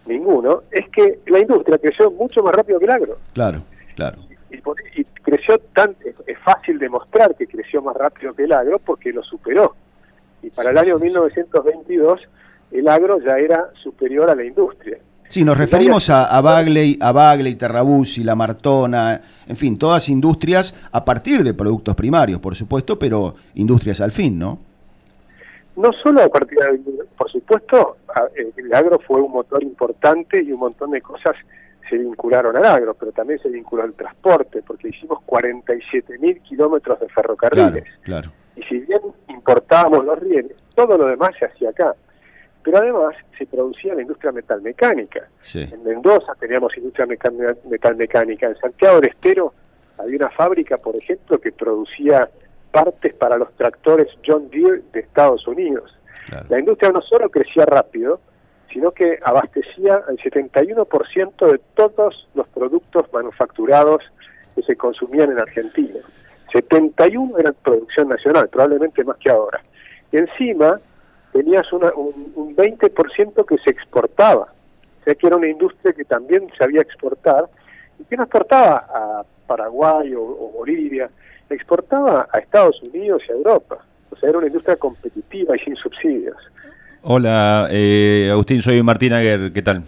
ninguno, es que la industria creció mucho más rápido que el agro. Claro, claro. Y, creció tan, es fácil demostrar que creció más rápido que el agro porque lo superó y para el año 1922 el agro ya era superior a la industria. Sí, nos referimos a, a, Bagley, a Bagley, Terrabuzzi, La Martona, en fin, todas industrias a partir de productos primarios, por supuesto, pero industrias al fin, ¿no? No solo a partir de, por supuesto, el agro fue un motor importante y un montón de cosas se vincularon al agro, pero también se vinculó al transporte, porque hicimos 47 mil kilómetros de ferrocarriles. claro. Y si bien importábamos los rieles, todo lo demás se hacía acá. Pero además se producía la industria metalmecánica. En Mendoza teníamos industria metalmecánica. En Santiago del Estero había una fábrica, por ejemplo, que producía partes para los tractores John Deere de Estados Unidos. La industria no solo crecía rápido, sino que abastecía el 71% de todos los productos manufacturados que se consumían en Argentina. 71 eran producción nacional, probablemente más que ahora. Y encima tenías un, un 20% que se exportaba, o sea que era una industria que también sabía exportar y que no exportaba a Paraguay o, Bolivia, exportaba a Estados Unidos y a Europa. O sea, era una industria competitiva y sin subsidios. Hola, eh, Agustín, soy Martín Aguer, ¿qué tal?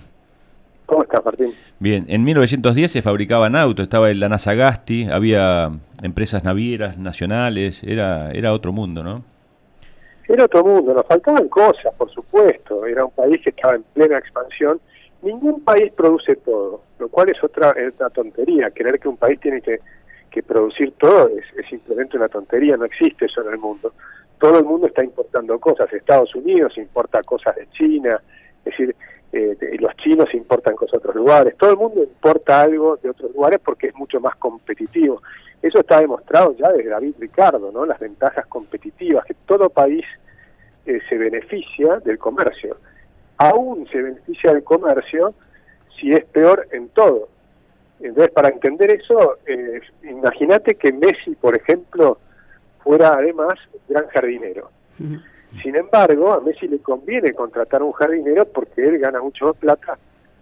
¿Cómo estás, Martín? Bien, en 1910 se fabricaban autos, estaba el la Gasti, había empresas navieras nacionales, era, era otro mundo, ¿no? Era otro mundo, nos faltaban cosas, por supuesto, era un país que estaba en plena expansión. Ningún país produce todo, lo cual es otra, tontería, creer que un país tiene que, producir todo es, es simplemente una tontería, no existe eso en el mundo. Todo el mundo está importando cosas, Estados Unidos importa cosas de China, es decir, eh, los chinos importan cosas de otros lugares, todo el mundo importa algo de otros lugares porque es mucho más competitivo. Eso está demostrado ya desde David Ricardo, ¿no? Las ventajas competitivas, que todo país eh, se beneficia del comercio. Aún se beneficia del comercio si es peor en todo. Entonces, para entender eso, eh, imagínate que Messi, por ejemplo, fuera además gran jardinero. Sin embargo, a Messi le conviene contratar un jardinero porque él gana mucho más plata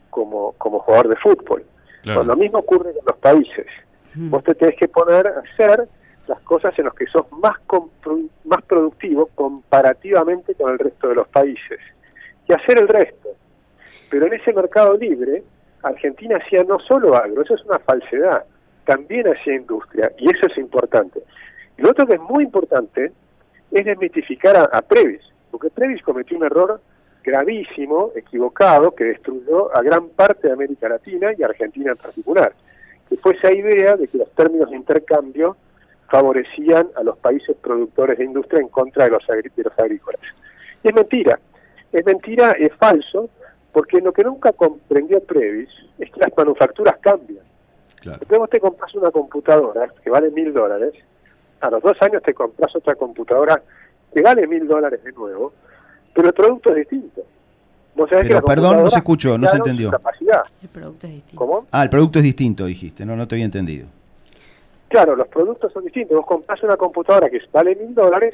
como, como jugador de fútbol. Pues lo mismo ocurre con los países. Vos te tenés que poner a hacer las cosas en las que sos más, más productivo comparativamente con el resto de los países y hacer el resto. Pero en ese mercado libre, Argentina hacía no solo agro, eso es una falsedad, también hacía industria y eso es importante. Y lo otro que es muy importante es desmitificar a, Previs, porque Previs cometió un error gravísimo, equivocado, que destruyó a gran parte de América Latina y Argentina en particular, que fue esa idea de que los términos de intercambio favorecían a los países productores de industria en contra de los, de los agrícolas. Y es mentira, es mentira, es falso, porque lo que nunca comprendió Previs es que las manufacturas cambian. Claro. Entonces vos te compras una computadora que vale mil dólares a los dos años te compras otra computadora que vale mil dólares de nuevo, pero el producto es distinto. pero perdón, no se escuchó, no se entendió. El producto es distinto. ¿Cómo? Ah, el producto es distinto, dijiste, no, no te había entendido. Claro, los productos son distintos. Vos compras una computadora que vale mil dólares,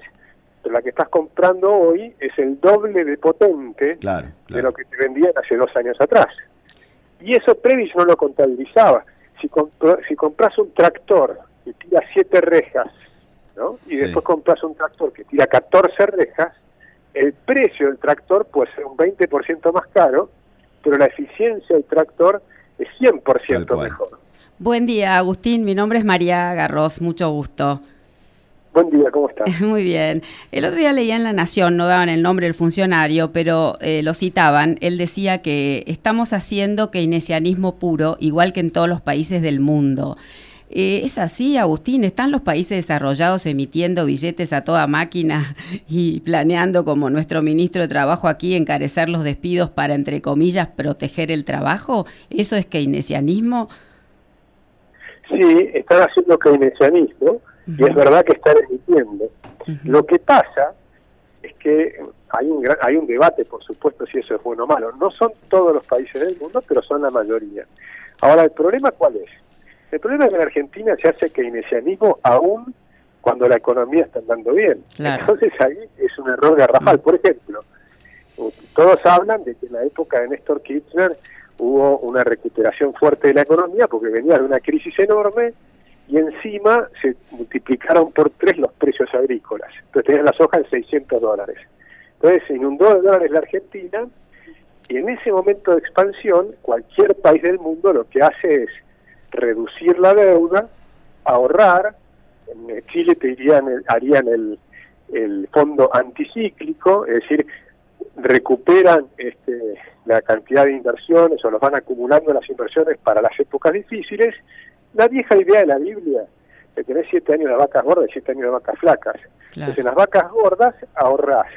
pero la que estás comprando hoy es el doble de potente Claro, de lo que te vendían hace dos años atrás. Y eso Previs no lo contabilizaba. Si, compro- si compras un tractor que tira siete rejas, ¿no? y Sí. después compras un tractor que tira 14 rejas, el precio del tractor puede ser un 20% más caro, pero la eficiencia del tractor es 100% mejor. Buen día, Agustín. Mi nombre es María Garros. Mucho gusto. Buen día, ¿cómo estás? Muy bien. El otro día leía en La Nación, no daban el nombre del funcionario, pero eh, lo citaban. Él decía que estamos haciendo keynesianismo puro, igual que en todos los países del mundo. Eh, ¿Es así, Agustín? ¿Están los países desarrollados emitiendo billetes a toda máquina y planeando, como nuestro ministro de Trabajo aquí, encarecer los despidos para, entre comillas, proteger el trabajo? ¿Eso es keynesianismo? Sí, están haciendo keynesianismo y es verdad que están emitiendo. Lo que pasa es que hay un, gran- hay un debate, por supuesto, si eso es bueno o malo. No son todos los países del mundo, pero son la mayoría. Ahora, ¿el problema cuál es? El problema es que en Argentina se hace keynesianismo aún cuando la economía está andando bien. Claro. Entonces ahí es un error garrafal. Por ejemplo, todos hablan de que en la época de Néstor Kirchner hubo una recuperación fuerte de la economía porque venía de una crisis enorme y encima se multiplicaron por tres los precios agrícolas. Entonces tenías la soja en 600 dólares. Entonces se inundó de dólares la Argentina y en ese momento de expansión cualquier país del mundo lo que hace es reducir la deuda, ahorrar, en Chile te dirían, el- harían el, el fondo anticíclico, es decir, recuperan este, la cantidad de inversiones o los van acumulando las inversiones para las épocas difíciles. La vieja idea de la Biblia, de tener siete años de vacas gordas y siete años de vacas flacas. Entonces, en las vacas gordas ahorrás.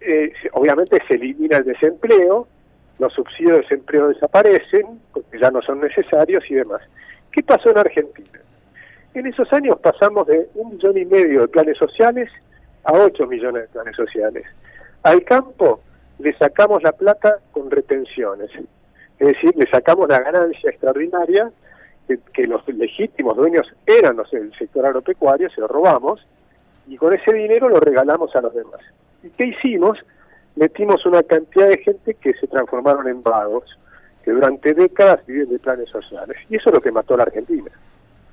Eh, obviamente se elimina el desempleo, los subsidios de desempleo desaparecen, porque ya no son necesarios y demás. ¿Qué pasó en Argentina? En esos años pasamos de un millón y medio de planes sociales a ocho millones de planes sociales. Al campo le sacamos la plata con retenciones, es decir, le sacamos la ganancia extraordinaria que, que los legítimos dueños eran los del sector agropecuario, se lo robamos, y con ese dinero lo regalamos a los demás. ¿Y qué hicimos? Metimos una cantidad de gente que se transformaron en vagos, que durante décadas viven de planes sociales. Y eso es lo que mató a la Argentina.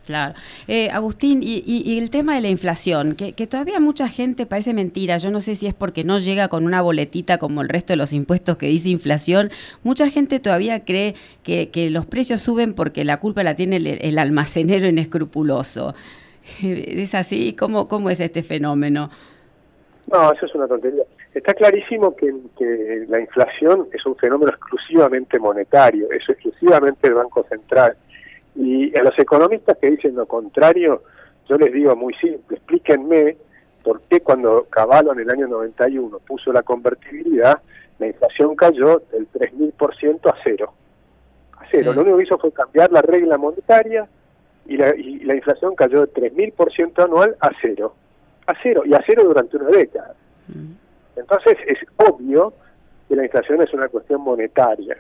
Claro. Eh, Agustín, y, y- y el tema de la inflación, que, que todavía mucha gente parece mentira, yo no sé si es porque no llega con una boletita como el resto de los impuestos que dice inflación, mucha gente todavía cree que, que los precios suben porque la culpa la tiene el, el almacenero inescrupuloso. ¿Es así? ¿Cómo, ¿Cómo es este fenómeno? No, eso es una tontería. Está clarísimo que, que la inflación es un fenómeno exclusivamente monetario, es exclusivamente el Banco Central. Y a los economistas que dicen lo contrario, yo les digo muy simple, explíquenme por qué cuando Cavallo en el año 91 puso la convertibilidad, la inflación cayó del 3.000% a cero. A cero. Sí. Lo único que hizo fue cambiar la regla monetaria y la, y la inflación cayó de 3.000% anual a cero. A cero, y a cero durante una década. Entonces es obvio que la inflación es una cuestión monetaria.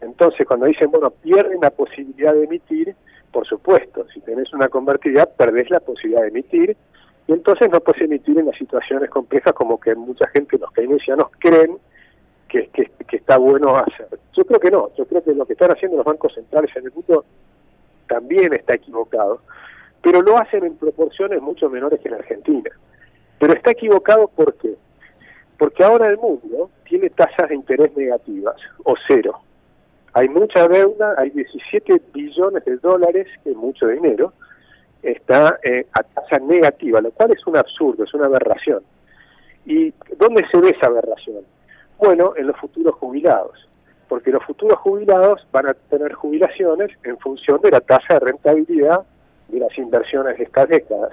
Entonces cuando dicen, bueno, pierden la posibilidad de emitir, por supuesto, si tenés una convertibilidad, perdés la posibilidad de emitir, y entonces no puedes emitir en las situaciones complejas como que mucha gente, los keynesianos, creen que, que, que está bueno hacer. Yo creo que no, yo creo que lo que están haciendo los bancos centrales en el mundo también está equivocado, pero lo hacen en proporciones mucho menores que en Argentina. Pero está equivocado ¿por qué? Porque ahora el mundo tiene tasas de interés negativas o cero. Hay mucha deuda, hay 17 billones de dólares, que es mucho dinero, está eh, a tasa negativa, lo cual es un absurdo, es una aberración. ¿Y dónde se ve esa aberración? Bueno, en los futuros jubilados, porque los futuros jubilados van a tener jubilaciones en función de la tasa de rentabilidad de las inversiones de estas décadas.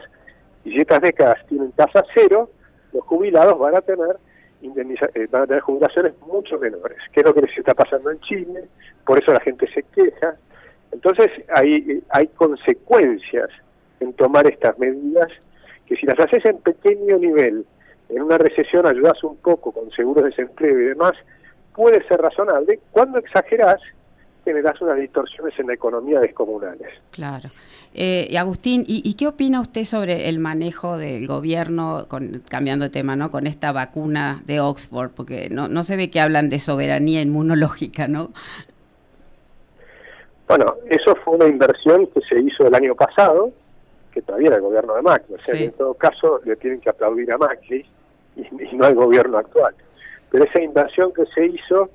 Y si estas décadas tienen tasa cero, los jubilados van a tener indemniza- eh, van a tener jubilaciones mucho menores, que es lo que les está pasando en Chile, por eso la gente se queja. Entonces hay, hay consecuencias en tomar estas medidas que si las haces en pequeño nivel, en una recesión ayudas un poco con seguros de desempleo y demás, puede ser razonable. Cuando exagerás, generás unas distorsiones en la economía descomunales. Claro. Eh, y Agustín, ¿y, qué opina usted sobre el manejo del gobierno, con, cambiando de tema, ¿no? con esta vacuna de Oxford? Porque no, no se ve que hablan de soberanía inmunológica, ¿no? Bueno, eso fue una inversión que se hizo el año pasado, que todavía era el gobierno de Macri. O sea, en todo caso le tienen que aplaudir a Macri y, no al gobierno actual. Pero esa inversión que se hizo,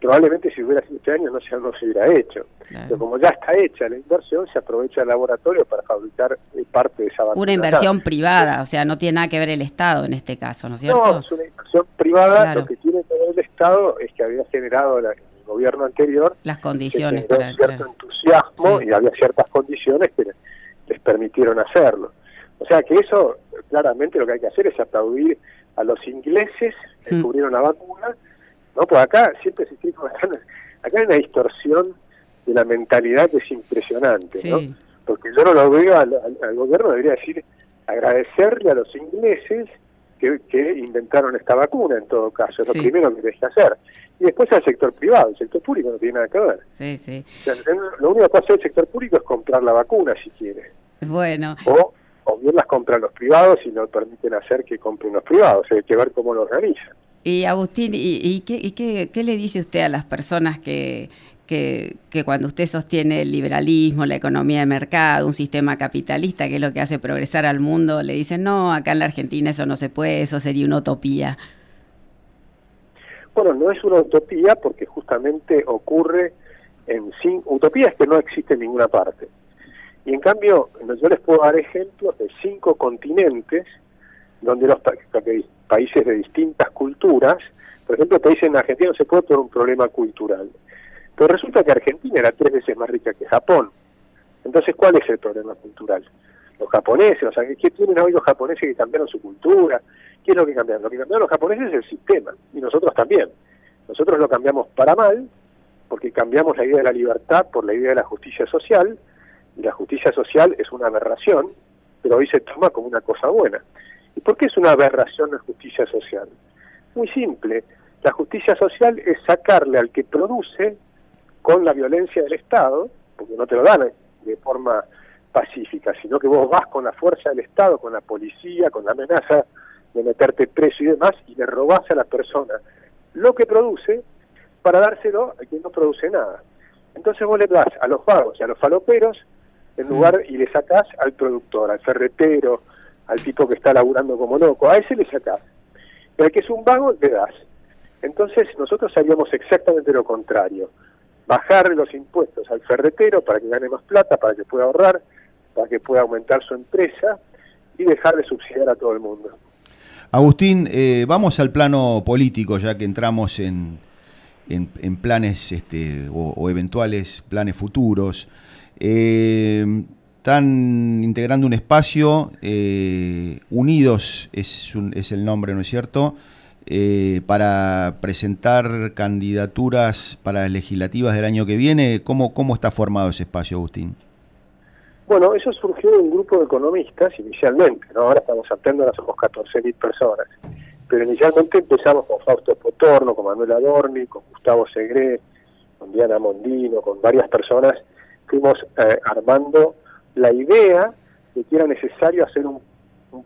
probablemente si hubiera sido este año no se, no se hubiera hecho. Pero como ya está hecha la inversión, se aprovecha el laboratorio para fabricar eh, parte de esa vacuna. Una inversión privada, o sea, no tiene nada que ver el Estado en este caso, ¿no es cierto? No, es una inversión privada. Lo que tiene que ver el Estado es que había generado la, gobierno anterior las condiciones para cierto entusiasmo y había ciertas condiciones que les permitieron hacerlo. O sea que eso claramente lo que hay que hacer es aplaudir a los ingleses que mm. descubrieron la vacuna, ¿no? Pues acá siempre se explica, acá, acá hay una distorsión de la mentalidad que es impresionante, ¿no? Porque yo no lo veo al, gobierno, debería decir agradecerle a los ingleses que, inventaron esta vacuna en todo caso, es lo primero que hay que hacer y después al sector privado, el sector público no tiene nada que ver. Sí, sí. lo único que hace el sector público es comprar la vacuna si quiere. Bueno. O, o bien las compran los privados y no permiten hacer que compren los privados, hay que ver cómo lo organizan. Y Agustín, ¿y, qué, y qué, le dice usted a las personas que, que, que, cuando usted sostiene el liberalismo, la economía de mercado, un sistema capitalista, que es lo que hace progresar al mundo, le dicen, no, acá en la Argentina eso no se puede, eso sería una utopía? Bueno, no es una utopía porque justamente ocurre en cinco utopías que no existen en ninguna parte. Y en cambio, yo les puedo dar ejemplos de cinco continentes donde los países de distintas culturas, por ejemplo, te dicen en Argentina no se puede por un problema cultural. Pero resulta que Argentina era tres veces más rica que Japón. Entonces, ¿cuál es el problema cultural? Los japoneses, o sea, ¿qué tienen hoy los japoneses que cambiaron su cultura? ¿Qué es lo que cambiaron? Lo que cambiaron los japoneses es el sistema, y nosotros también. Nosotros lo cambiamos para mal, porque cambiamos la idea de la libertad por la idea de la justicia social, y la justicia social es una aberración, pero hoy se toma como una cosa buena. ¿Y por qué es una aberración la justicia social? Muy simple, la justicia social es sacarle al que produce con la violencia del Estado, porque no te lo dan de forma pacífica, sino que vos vas con la fuerza del Estado, con la policía, con la amenaza de meterte preso y demás, y le robás a la persona lo que produce para dárselo a quien no produce nada. Entonces vos le das a los vagos y a los faloperos en lugar y le sacás al productor, al ferretero, al tipo que está laburando como loco, a ese le sacás. Pero al que es un vago le das. Entonces nosotros haríamos exactamente lo contrario. Bajar los impuestos al ferretero para que gane más plata, para que pueda ahorrar, para que pueda aumentar su empresa y dejar de subsidiar a todo el mundo. Agustín, eh, vamos al plano político, ya que entramos en, en, planes este, o, eventuales planes futuros. Eh, están integrando un espacio, eh, Unidos es, es, el nombre, ¿no es cierto?, para presentar candidaturas para las legislativas del año que viene. ¿Cómo, cómo está formado ese espacio, Agustín? Bueno, eso surgió de un grupo de economistas inicialmente, ¿no? ahora estamos ahora somos 14.000 personas, pero inicialmente empezamos con Fausto Potorno, con Manuel Adorni, con Gustavo Segre, con Diana Mondino, con varias personas, fuimos eh, armando la idea de que era necesario hacer un,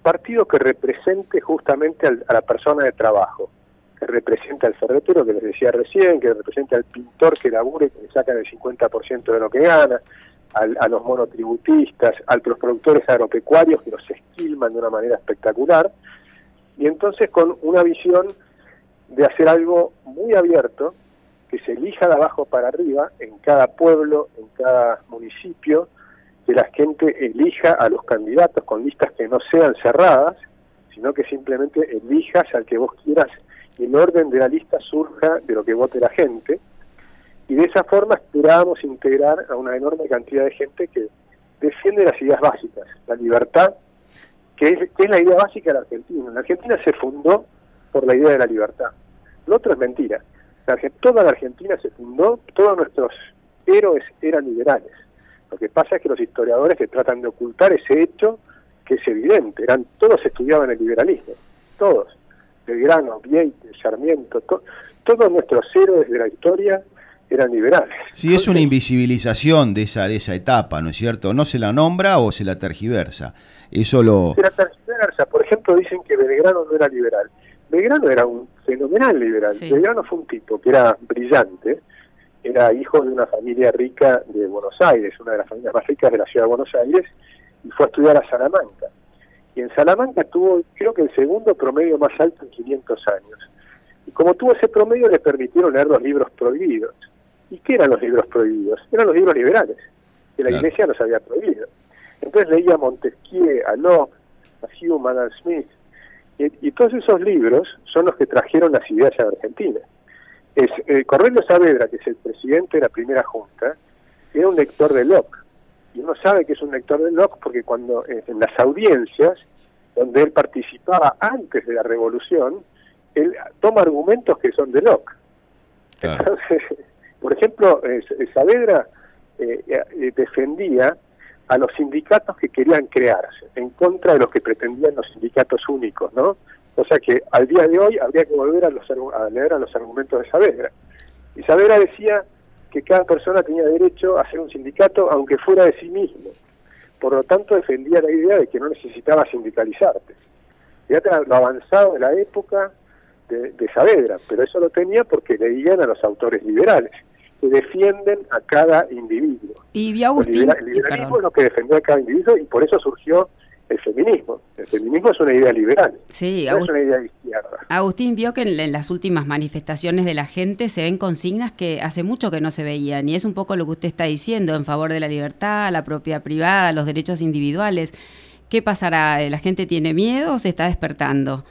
partido que represente justamente a la persona de trabajo, que represente al ferretero que les decía recién, que represente al pintor que labure, que le sacan el 50% de lo que gana, a los monotributistas, a los productores agropecuarios que los esquilman de una manera espectacular, y entonces con una visión de hacer algo muy abierto, que se elija de abajo para arriba, en cada pueblo, en cada municipio, que la gente elija a los candidatos con listas que no sean cerradas, sino que simplemente elijas al que vos quieras el orden de la lista surja de lo que vote la gente, y de esa forma esperábamos integrar a una enorme cantidad de gente que defiende las ideas básicas, la libertad, que es, la idea básica de la Argentina. La Argentina se fundó por la idea de la libertad. Lo otro es mentira. toda la Argentina se fundó, todos nuestros héroes eran liberales. Lo que pasa es que los historiadores se tratan de ocultar ese hecho que es evidente. Eran todos estudiaban el liberalismo, todos. Belgrano, Vieite, Sarmiento, todos nuestros héroes de la historia eran liberales. Sí, es una invisibilización de esa, de esa etapa, ¿no es cierto? No se la nombra o se la tergiversa. Eso lo... Se la tergiversa. Por ejemplo, dicen que Belgrano no era liberal. Belgrano era un fenomenal liberal. Belgrano fue un tipo que era brillante, era hijo de una familia rica de Buenos Aires, una de las familias más ricas de la ciudad de Buenos Aires, y fue a estudiar a Salamanca. Y en Salamanca tuvo, creo que el segundo promedio más alto en 500 años. Y como tuvo ese promedio, le permitieron leer los libros prohibidos. ¿Y qué eran los libros prohibidos? Eran los libros liberales, que la iglesia los había prohibido. Entonces leía a Montesquieu, a Locke, a Hume, a Adam Smith, y, todos esos libros son los que trajeron las ideas a Argentina. Es, eh, Cornelio Saavedra, que es el presidente de la primera junta, era un lector de Locke. Y uno sabe que es un lector de Locke porque cuando eh, en las audiencias donde él participaba antes de la revolución, él toma argumentos que son de Locke. Entonces, por ejemplo, eh, Saavedra eh, defendía a los sindicatos que querían crearse, en contra de los que pretendían los sindicatos únicos, ¿no? O sea que al día de hoy habría que volver a, los, a leer a los argumentos de Saavedra. Y Saavedra decía que cada persona tenía derecho a hacer un sindicato aunque fuera de sí mismo. Por lo tanto, defendía la idea de que no necesitaba sindicalizarte. Fíjate lo avanzado de la época de, de Saavedra, pero eso lo tenía porque leían a los autores liberales defienden a cada individuo. Y Agustín, el, liberalismo es lo que defendió a cada individuo y por eso surgió el feminismo. El feminismo es una idea liberal, sí, no es una idea de izquierda. Agustín vio que en, las últimas manifestaciones de la gente se ven consignas que hace mucho que no se veían y es un poco lo que usted está diciendo en favor de la libertad, la propiedad privada, los derechos individuales. ¿Qué pasará? ¿La gente tiene miedo o se está despertando?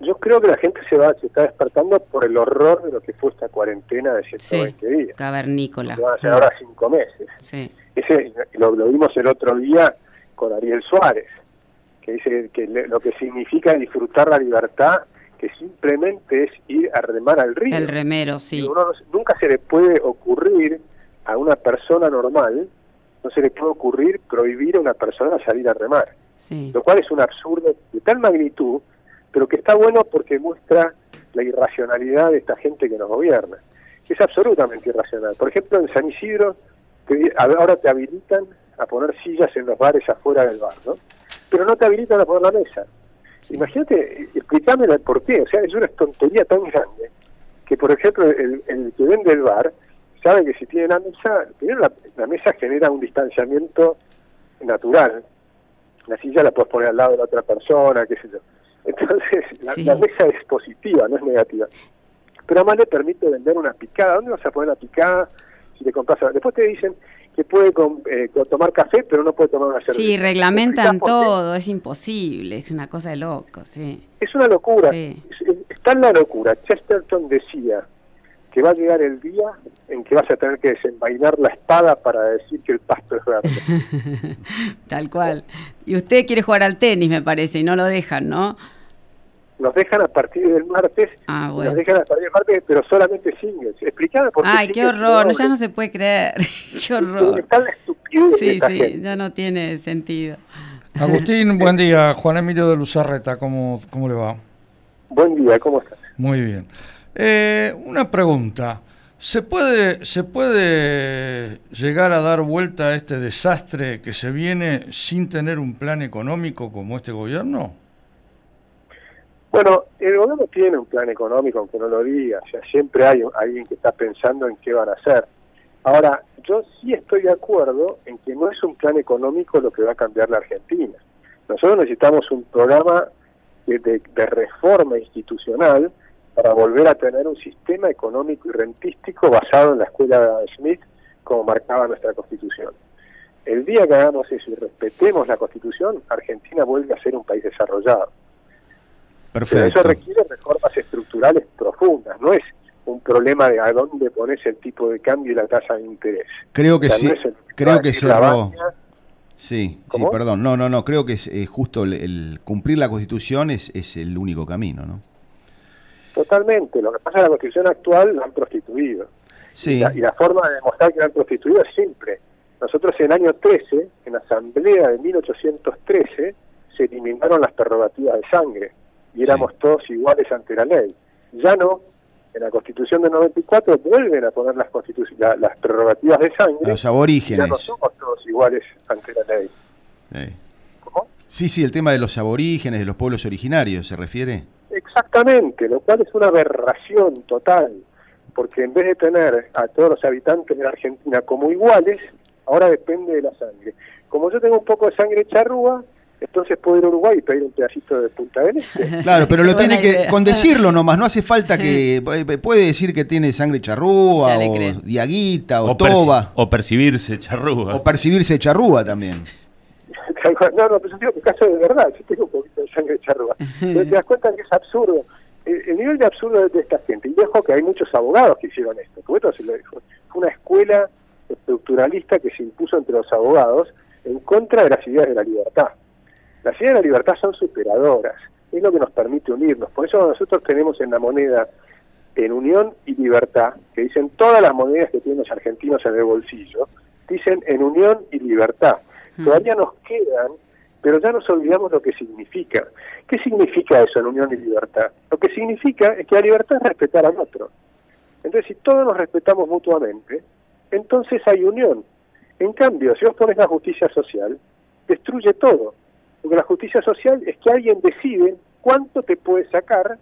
Yo creo que la gente se va se está despertando por el horror de lo que fue esta cuarentena de 120 sí, días. Cavernícola. van a ser ahora cinco meses. Sí. Ese, lo, vimos el otro día con Ariel Suárez, que dice que lo que significa disfrutar la libertad, que simplemente es ir a remar al río. El remero, sí. nunca se le puede ocurrir a una persona normal, no se le puede ocurrir prohibir a una persona salir a remar. Sí. Lo cual es un absurdo de tal magnitud pero que está bueno porque muestra la irracionalidad de esta gente que nos gobierna. Es absolutamente irracional. Por ejemplo, en San Isidro ahora te habilitan a poner sillas en los bares afuera del bar, ¿no? Pero no te habilitan a poner la mesa. Imagínate, explícame por qué. O sea, es una tontería tan grande que, por ejemplo, el, que vende el bar sabe que si tiene la mesa, la, la mesa genera un distanciamiento natural. La silla la puedes poner al lado de la otra persona, qué sé yo. Entonces, la, mesa es positiva, no es negativa. Pero además le permite vender una picada. ¿Dónde vas a poner la picada si te compras? Después te dicen que puede eh, tomar café, pero no puede tomar una cerveza. Sí, reglamentan todo, es imposible, es una cosa de loco, sí. Es una locura, está en la locura. Chesterton decía que va a llegar el día en que vas a tener que desenvainar la espada para decir que el pasto es verde. Tal cual. Y usted quiere jugar al tenis, me parece, y no lo dejan, ¿no? Nos dejan a partir del martes, ah, nos dejan a partir del martes, pero solamente singles. Explicame por qué. Ay, qué horror, ya no se puede creer. qué horror. Está la estupidez sí, sí, ya no tiene sentido. Agustín, buen día. Juan Emilio de Luzarreta, ¿cómo, cómo le va? Buen día, ¿cómo estás? Muy bien. Eh, una pregunta. ¿Se puede, ¿Se puede llegar a dar vuelta a este desastre que se viene sin tener un plan económico como este gobierno? Bueno, el gobierno tiene un plan económico, aunque no lo diga, o sea, siempre hay alguien que está pensando en qué van a hacer. Ahora, yo sí estoy de acuerdo en que no es un plan económico lo que va a cambiar la Argentina. Nosotros necesitamos un programa de, reforma institucional para volver a tener un sistema económico y rentístico basado en la escuela de Smith, como marcaba nuestra Constitución. El día que hagamos eso y respetemos la Constitución, Argentina vuelve a ser un país desarrollado. Pero eso requiere reformas estructurales profundas, no es un problema de a dónde pones el tipo de cambio y la tasa de interés. Creo que sí, creo que cerró. Sí, sí, perdón, no, no, no, creo que es, justo el, cumplir la Constitución es, es el único camino, ¿no? Totalmente, lo que pasa es que la Constitución actual la han prostituido. Sí. Y, la, y la forma de demostrar que la han prostituido es simple. Nosotros en el año 13, en la Asamblea de 1813, se eliminaron las prerrogativas de sangre y éramos todos iguales ante la ley. Ya no, en la Constitución del 94 vuelven a poner las, las prerrogativas de sangre. Los aborígenes. Ya no somos todos iguales ante la ley. ¿Cómo? Sí, sí, el tema de los aborígenes, de los pueblos originarios, ¿se refiere? Exactamente, lo cual es una aberración total, porque en vez de tener a todos los habitantes de la Argentina como iguales, ahora depende de la sangre. Como yo tengo un poco de sangre charrúa, entonces puedo ir a Uruguay y pedir un pedacito de Punta del Este. Claro, pero lo tiene que, con decirlo nomás, no hace falta que, puede decir que tiene sangre charrúa, o diaguita, o, toba. o percibirse charrúa. O percibirse charrúa también. no, no, pero yo digo que caso de verdad, yo tengo un poquito de sangre charrúa. Pero te das cuenta que es absurdo. El, nivel de absurdo de esta gente, y dejo que hay muchos abogados que hicieron esto, fue una escuela estructuralista que se impuso entre los abogados en contra de las ideas de la libertad. Las ideas de la libertad son superadoras, es lo que nos permite unirnos. Por eso nosotros tenemos en la moneda en unión y libertad, que dicen todas las monedas que tienen los argentinos en el bolsillo, dicen en unión y libertad. Mm. Todavía nos quedan, pero ya nos olvidamos lo que significa. ¿Qué significa eso en unión y libertad? Lo que significa es que la libertad es respetar al otro. Entonces, si todos nos respetamos mutuamente, entonces hay unión. En cambio, si vos pones la justicia social, destruye todo. Porque la justicia social es que alguien decide cuánto te puede sacar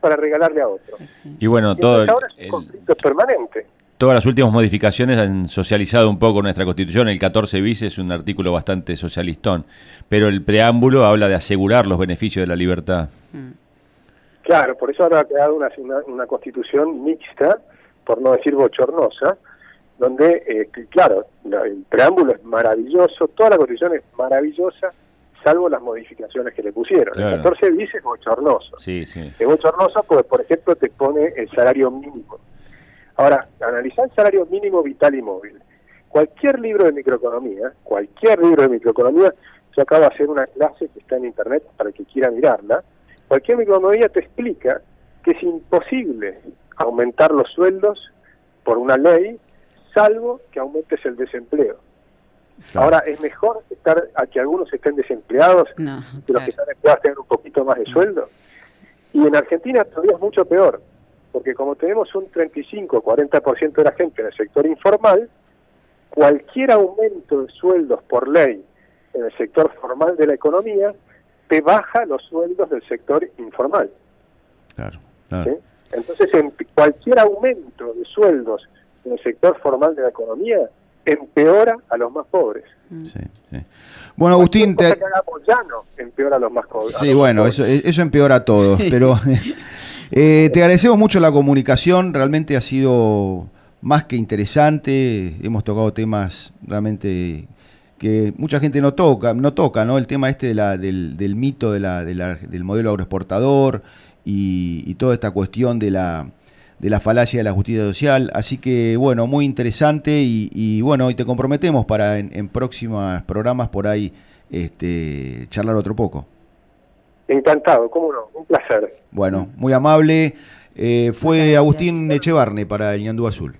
para regalarle a otro. Y bueno, todo ahora es un conflicto permanente. Todas las últimas modificaciones han socializado un poco nuestra constitución. El 14 bis es un artículo bastante socialistón, pero el preámbulo habla de asegurar los beneficios de la libertad. Mm. Claro, por eso ahora ha creado una, una, constitución mixta, por no decir bochornosa, donde, eh, claro, el preámbulo es maravilloso, toda la constitución es maravillosa, salvo las modificaciones que le pusieron. El 14 bis es bochornoso. Sí, sí. Es bochornoso porque, por ejemplo, te pone el salario mínimo. Ahora, analizar el salario mínimo vital y móvil. Cualquier libro de microeconomía, cualquier libro de microeconomía, yo acabo de hacer una clase que está en internet para el que quiera mirarla, cualquier microeconomía te explica que es imposible aumentar los sueldos por una ley, salvo que aumentes el desempleo. Ahora, es mejor estar a que algunos estén desempleados que los que están empleados tengan un poquito más de sueldo. Y en Argentina todavía es mucho peor, porque como tenemos un 35-40% de la gente en el sector informal, cualquier aumento de sueldos por ley en el sector formal de la economía te baja los sueldos del sector informal. Claro, Entonces, en cualquier aumento de sueldos en el sector formal de la economía empeora a los más pobres. Sí, Bueno, Agustín... Te... Que ya no empeora a los más pobres. Sí, bueno, eso, eso empeora a todos, pero eh, te agradecemos mucho la comunicación, realmente ha sido más que interesante, hemos tocado temas realmente que mucha gente no toca, no toca, ¿no? El tema este de la, del, del mito de la, del modelo agroexportador y, y toda esta cuestión de la de la falacia de la justicia social. Así que, bueno, muy interesante y, bueno, hoy te comprometemos para en, próximos programas por ahí este, charlar otro poco. Encantado, cómo no, un placer. Bueno, muy amable. Eh, fue Agustín Echevarne para el Ñandú Azul.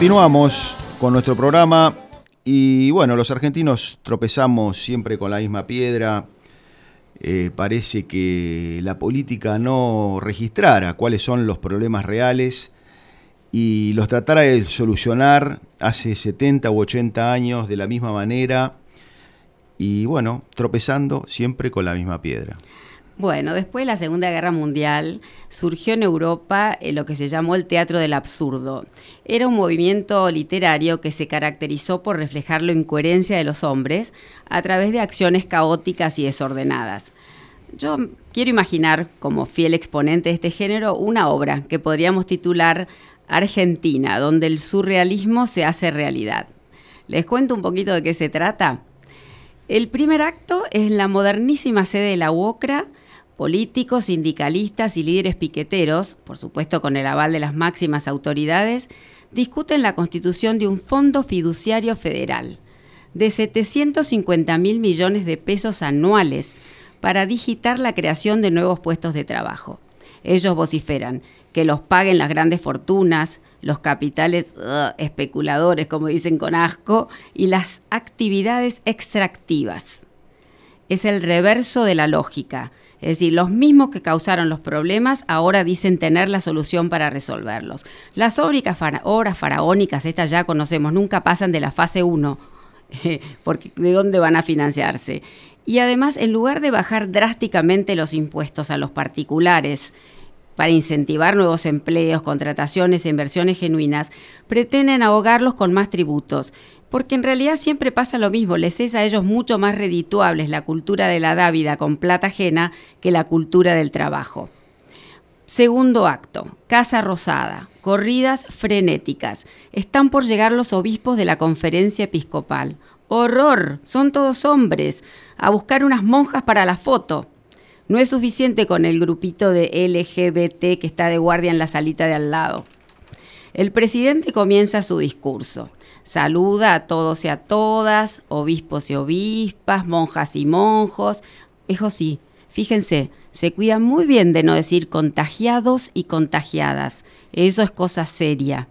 Continuamos con nuestro programa y bueno, los argentinos tropezamos siempre con la misma piedra. Eh, parece que la política no registrara cuáles son los problemas reales y los tratara de solucionar hace 70 u 80 años de la misma manera y bueno, tropezando siempre con la misma piedra. Bueno, después de la Segunda Guerra Mundial surgió en Europa eh, lo que se llamó el teatro del absurdo. Era un movimiento literario que se caracterizó por reflejar la incoherencia de los hombres a través de acciones caóticas y desordenadas. Yo quiero imaginar, como fiel exponente de este género, una obra que podríamos titular Argentina, donde el surrealismo se hace realidad. ¿Les cuento un poquito de qué se trata? El primer acto es la modernísima sede de la UOCRA, políticos, sindicalistas y líderes piqueteros, por supuesto con el aval de las máximas autoridades, discuten la constitución de un fondo fiduciario federal de 750 mil millones de pesos anuales para digitar la creación de nuevos puestos de trabajo. Ellos vociferan que los paguen las grandes fortunas, los capitales especuladores, como dicen con asco, y las actividades extractivas. Es el reverso de la lógica. Es decir, los mismos que causaron los problemas ahora dicen tener la solución para resolverlos. Las obras, fara obras faraónicas, estas ya conocemos, nunca pasan de la fase 1, porque ¿de dónde van a financiarse? Y además, en lugar de bajar drásticamente los impuestos a los particulares, para incentivar nuevos empleos, contrataciones e inversiones genuinas, pretenden ahogarlos con más tributos, porque en realidad siempre pasa lo mismo, les es a ellos mucho más redituables la cultura de la dávida con plata ajena que la cultura del trabajo. Segundo acto, Casa Rosada, corridas frenéticas. Están por llegar los obispos de la conferencia episcopal. ¡Horror! Son todos hombres. A buscar unas monjas para la foto. No es suficiente con el grupito de LGBT que está de guardia en la salita de al lado. El presidente comienza su discurso. Saluda a todos y a todas, obispos y obispas, monjas y monjos. Eso sí, fíjense, se cuida muy bien de no decir contagiados y contagiadas. Eso es cosa seria.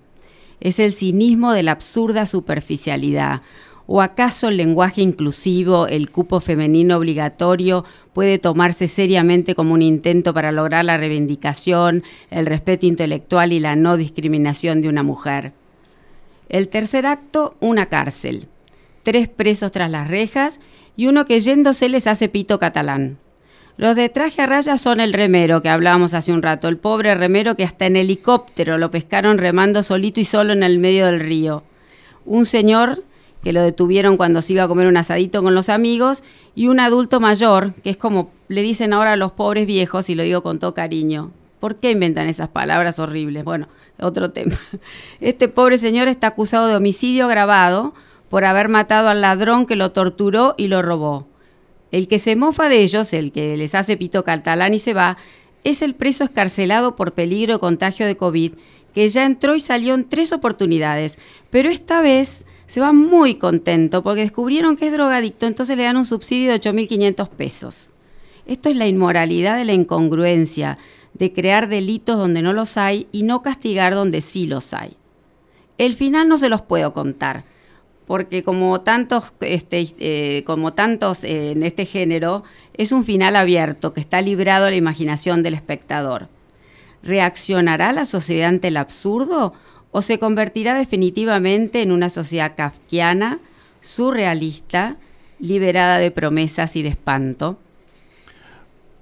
Es el cinismo de la absurda superficialidad. ¿O acaso el lenguaje inclusivo, el cupo femenino obligatorio, puede tomarse seriamente como un intento para lograr la reivindicación, el respeto intelectual y la no discriminación de una mujer? El tercer acto, una cárcel. Tres presos tras las rejas y uno que yéndose les hace pito catalán. Los de traje a rayas son el remero que hablábamos hace un rato, el pobre remero que hasta en helicóptero lo pescaron remando solito y solo en el medio del río. Un señor que lo detuvieron cuando se iba a comer un asadito con los amigos, y un adulto mayor, que es como le dicen ahora a los pobres viejos, y lo digo con todo cariño. ¿Por qué inventan esas palabras horribles? Bueno, otro tema. Este pobre señor está acusado de homicidio agravado por haber matado al ladrón que lo torturó y lo robó. El que se mofa de ellos, el que les hace pito catalán y se va, es el preso escarcelado por peligro de contagio de COVID, que ya entró y salió en tres oportunidades, pero esta vez se va muy contento porque descubrieron que es drogadicto, entonces le dan un subsidio de 8.500 pesos. Esto es la inmoralidad de la incongruencia, de crear delitos donde no los hay y no castigar donde sí los hay. El final no se los puedo contar, porque como tantos, este, eh, como tantos eh, en este género, es un final abierto que está librado a la imaginación del espectador. ¿Reaccionará la sociedad ante el absurdo o se convertirá definitivamente en una sociedad kafkiana, surrealista, liberada de promesas y de espanto?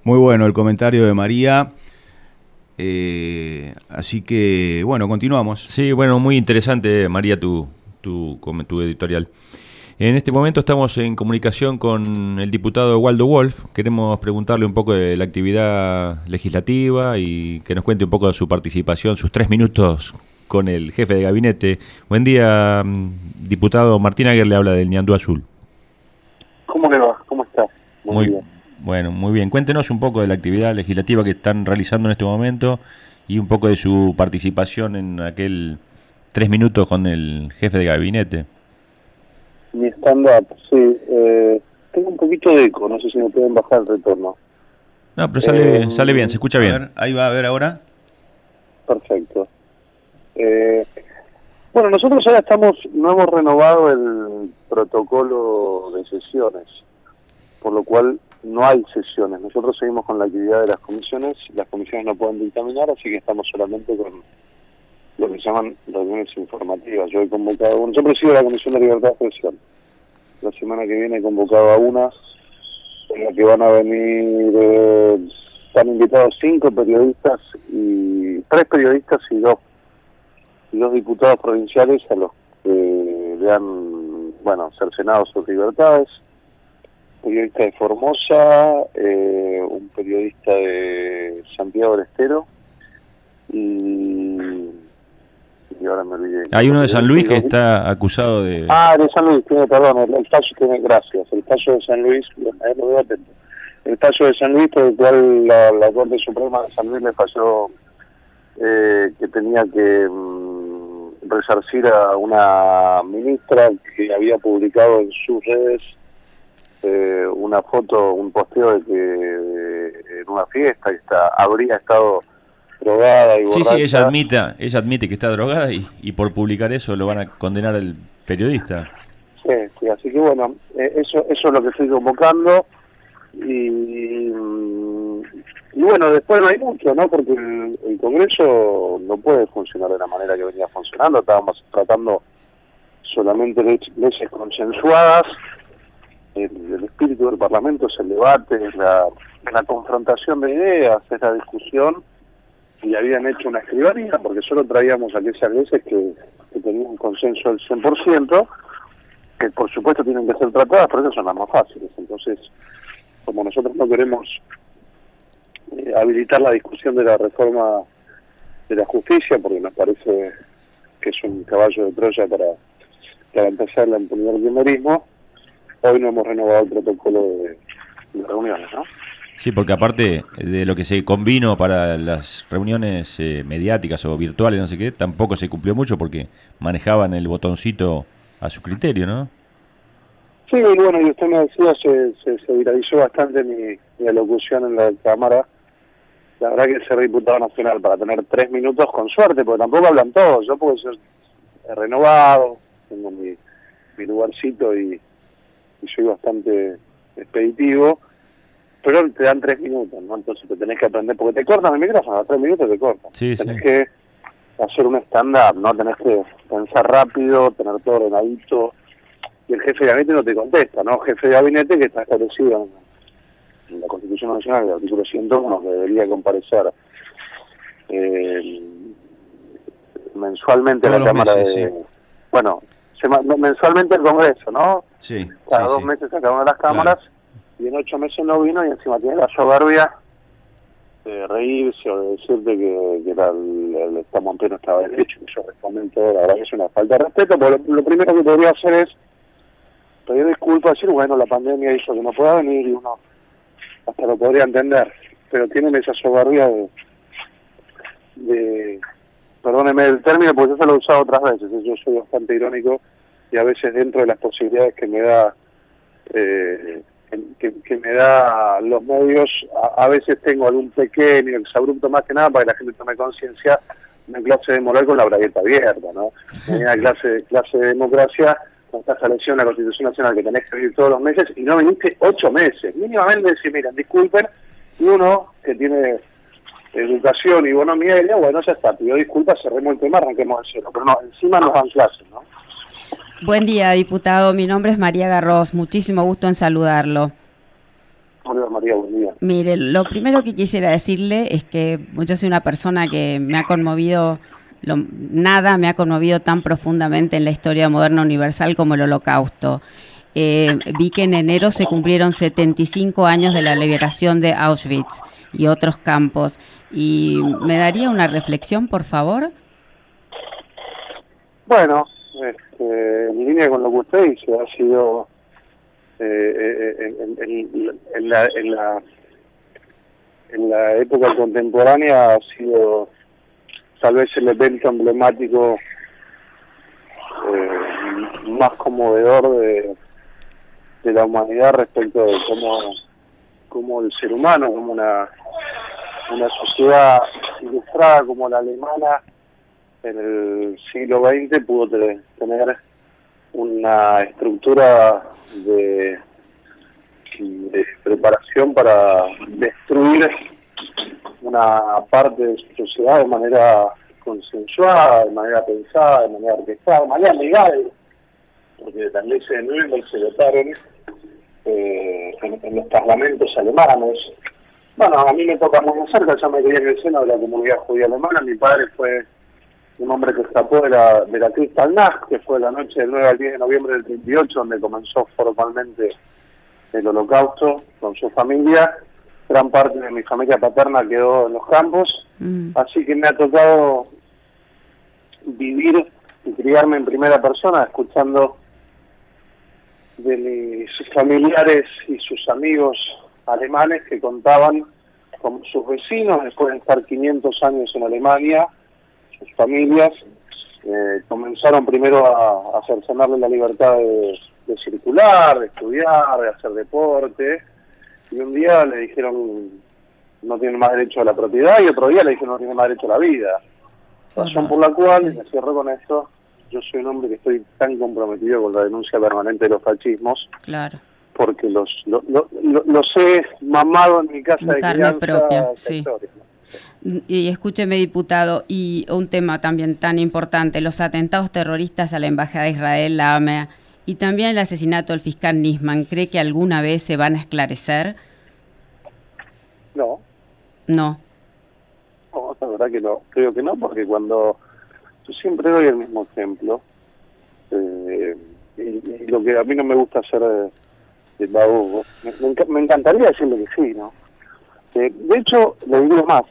Muy bueno el comentario de María. Eh, así que, bueno, continuamos. Sí, bueno, muy interesante, María, tu, tu, tu editorial. En este momento estamos en comunicación con el diputado Waldo Wolf. Queremos preguntarle un poco de la actividad legislativa y que nos cuente un poco de su participación, sus tres minutos con el jefe de gabinete. Buen día, mm, diputado Martín Aguer le habla del Ñandú Azul. ¿Cómo le va? ¿Cómo está? Muy, bien. Bueno, muy bien. Cuéntenos un poco de la actividad legislativa que están realizando en este momento y un poco de su participación en aquel tres minutos con el jefe de gabinete. Mi stand-up, sí. Eh, tengo un poquito de eco, no sé si me pueden bajar el retorno. No, pero sale, Eh, sale bien, se escucha A bien. ver, ahí va, a ver ahora. Perfecto. Eh, bueno, nosotros ahora estamos, no hemos renovado el protocolo de sesiones, por lo cual no hay sesiones. Nosotros seguimos con la actividad de las comisiones, las comisiones no pueden dictaminar, así que estamos solamente con lo que se llaman reuniones informativas. Yo he convocado, yo presido la Comisión de Libertad de Expresión. La semana que viene he convocado a una, en la que van a venir, eh, están invitados cinco periodistas y tres periodistas y dos y dos diputados provinciales a los que le han, bueno, cercenado sus libertades. Periodista de Formosa, eh, un periodista de Santiago del Estero y, y ahora me olvidé. Hay uno de San Luis que está acusado de... Ah, de San Luis, tiene, perdón, el, el fallo tiene, gracias, el fallo de San Luis, lo veo atento. El fallo de San Luis por el cual la, la Corte Suprema de San Luis le falló eh, que tenía que mm, resarcir a una ministra que había publicado en sus redes eh, una foto, un posteo de que eh, en una fiesta está, habría estado drogada y Sí, sí, ella admite, ella admite que está drogada y, y por publicar eso lo van a condenar al periodista. Sí, sí, así que bueno, eh, eso, eso es lo que estoy convocando y, mm, y bueno, después no hay mucho, ¿no? Porque el, el Congreso no puede funcionar de la manera que venía funcionando, estábamos tratando solamente le- leyes consensuadas, el, espíritu del Parlamento es el debate, la, confrontación de ideas, es la discusión y habían hecho una escribanía porque solo traíamos aquellas leyes que, tenían un consenso del 100%, que por supuesto tienen que ser tratadas, pero esas son las más fáciles. Entonces, como nosotros no queremos eh, habilitar la discusión de la reforma de la justicia, porque nos parece que es un caballo de Troya para, para empezar la impunidad del kirchnerismo, hoy no hemos renovado el protocolo de, de reuniones, ¿no? Sí, porque aparte de lo que se convino para las reuniones eh, mediáticas o virtuales, no sé qué, tampoco se cumplió mucho porque manejaban el botoncito a su criterio, ¿no? Sí, y bueno, y usted me decía, se, se, se viralizó bastante mi, mi alocución en la Cámara. La verdad que ser diputado nacional para tener tres minutos con suerte, porque tampoco hablan todos. Yo porque he renovado, tengo mi, mi lugarcito y, y soy bastante expeditivo, pero te dan tres minutos, ¿no? Entonces te tenés que aprender, porque te cortan el micrófono, a tres minutos te cortan. Sí, sí. tenés que hacer un stand-up, ¿no? Tenés que pensar rápido, tener todo ordenadito, y el jefe de gabinete no te contesta, ¿no? Jefe de gabinete que está establecido en, en la Constitución Nacional, el artículo 101, que debería comparecer eh, mensualmente a la Cámara meses, de... sí. Bueno, mensualmente el Congreso, ¿no? Sí, Cada sí, dos sí. meses a cada una de las cámaras, y en ocho meses no vino y encima tiene la soberbia de reírse o de decirte que, que era el, el Estado Montero estaba derecho, que yo todo, la verdad que es una falta de respeto, porque lo, lo primero que podría hacer es pedir disculpas, decir, bueno, la pandemia hizo que no pueda venir y uno hasta lo podría entender, pero tienen esa soberbia de, de perdóneme el término, porque yo se lo he usado otras veces, yo soy bastante irónico y a veces dentro de las posibilidades que me da eh, que, que me da los medios, a, a veces tengo algún pequeño exabrupto más que nada para que la gente tome conciencia una clase de moral con la bragueta abierta, ¿no? Una clase, clase de democracia, cuando estás establecido en la Constitución Nacional que tenés que venir todos los meses y no viniste ocho meses. Mínimamente decir, miren, disculpen, y uno que tiene educación y bonomía, diría, bueno, ya está, pido disculpas, cerremos el tema, arranquemos el cero. Pero no, encima nos dan clases, ¿no? Buen día, diputado. Mi nombre es María Garros. Muchísimo gusto en saludarlo. Hola María, buen día. Mire, lo primero que quisiera decirle es que yo soy una persona que me ha conmovido, lo- nada me ha conmovido tan profundamente en la historia moderna universal como el holocausto. Eh, vi que en enero se cumplieron 75 años de la liberación de Auschwitz y otros campos. ¿Y me daría una reflexión, por favor? Bueno, este, en línea con lo que usted dice, ha sido eh, eh, en, en- en la, en, la, en la época contemporánea ha sido tal vez el evento emblemático eh, más conmovedor de, de la humanidad respecto de cómo, cómo el ser humano, como una, una sociedad ilustrada como la alemana en el siglo XX pudo te- tener una estructura de, de preparación para destruir una parte de su sociedad de manera consensuada, de manera pensada, de manera orquestada, de manera legal, porque las leyes de Nuremberg se votaron eh, en, en los parlamentos alemanes. Bueno, a mí me toca muy de cerca, yo me crié en el seno de la comunidad judía alemana, mi padre fue un hombre que escapó de la, de la Kristallnacht, que fue la noche del 9 al 10 de noviembre del 38, donde comenzó formalmente el holocausto con su familia. Gran parte de mi familia paterna quedó en los campos, así que me ha tocado vivir y criarme en primera persona, escuchando de mis familiares y sus amigos alemanes que contaban con sus vecinos, después de estar 500 años en Alemania, sus familias, eh, comenzaron primero a, a cercenarle la libertad de, de circular, de estudiar, de hacer deporte, y un día le dijeron no tiene más derecho a la propiedad y otro día le dijeron no tiene más derecho a la vida. Razón por la cual, y me cierro con esto, yo soy un hombre que estoy tan comprometido con la denuncia permanente de los fascismos, Claro. porque los lo, lo, lo- los he mamado en mi casa En de carne propia, sí. Y escúcheme, diputado, y un tema también tan importante, los atentados terroristas a la Embajada de Israel, la AMEA, y también el asesinato del fiscal Nisman, ¿cree que alguna vez se van a esclarecer? No, No. no, la verdad que no, creo que no, porque cuando yo siempre doy el mismo ejemplo, eh, y, y lo que a mí no me gusta hacer de, de me, me me encantaría decirle que sí, ¿no? Eh, de hecho, le digo más,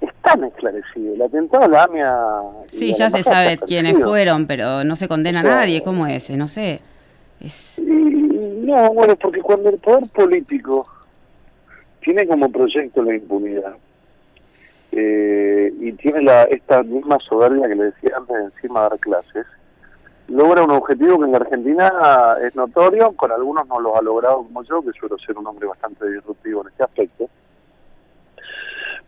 están esclarecidos, el atentado a la AMIA... y Sí, ya se sabe quiénes fueron, pero no se condena a nadie. ¿Cómo es? No sé. Es... No, bueno, porque cuando el poder político tiene como proyecto la impunidad eh, y tiene la, esta misma soberbia que le decía antes encima dar clases, logra un objetivo que en Argentina es notorio, con algunos no lo ha logrado como yo, que suelo ser un hombre bastante disruptivo en este aspecto.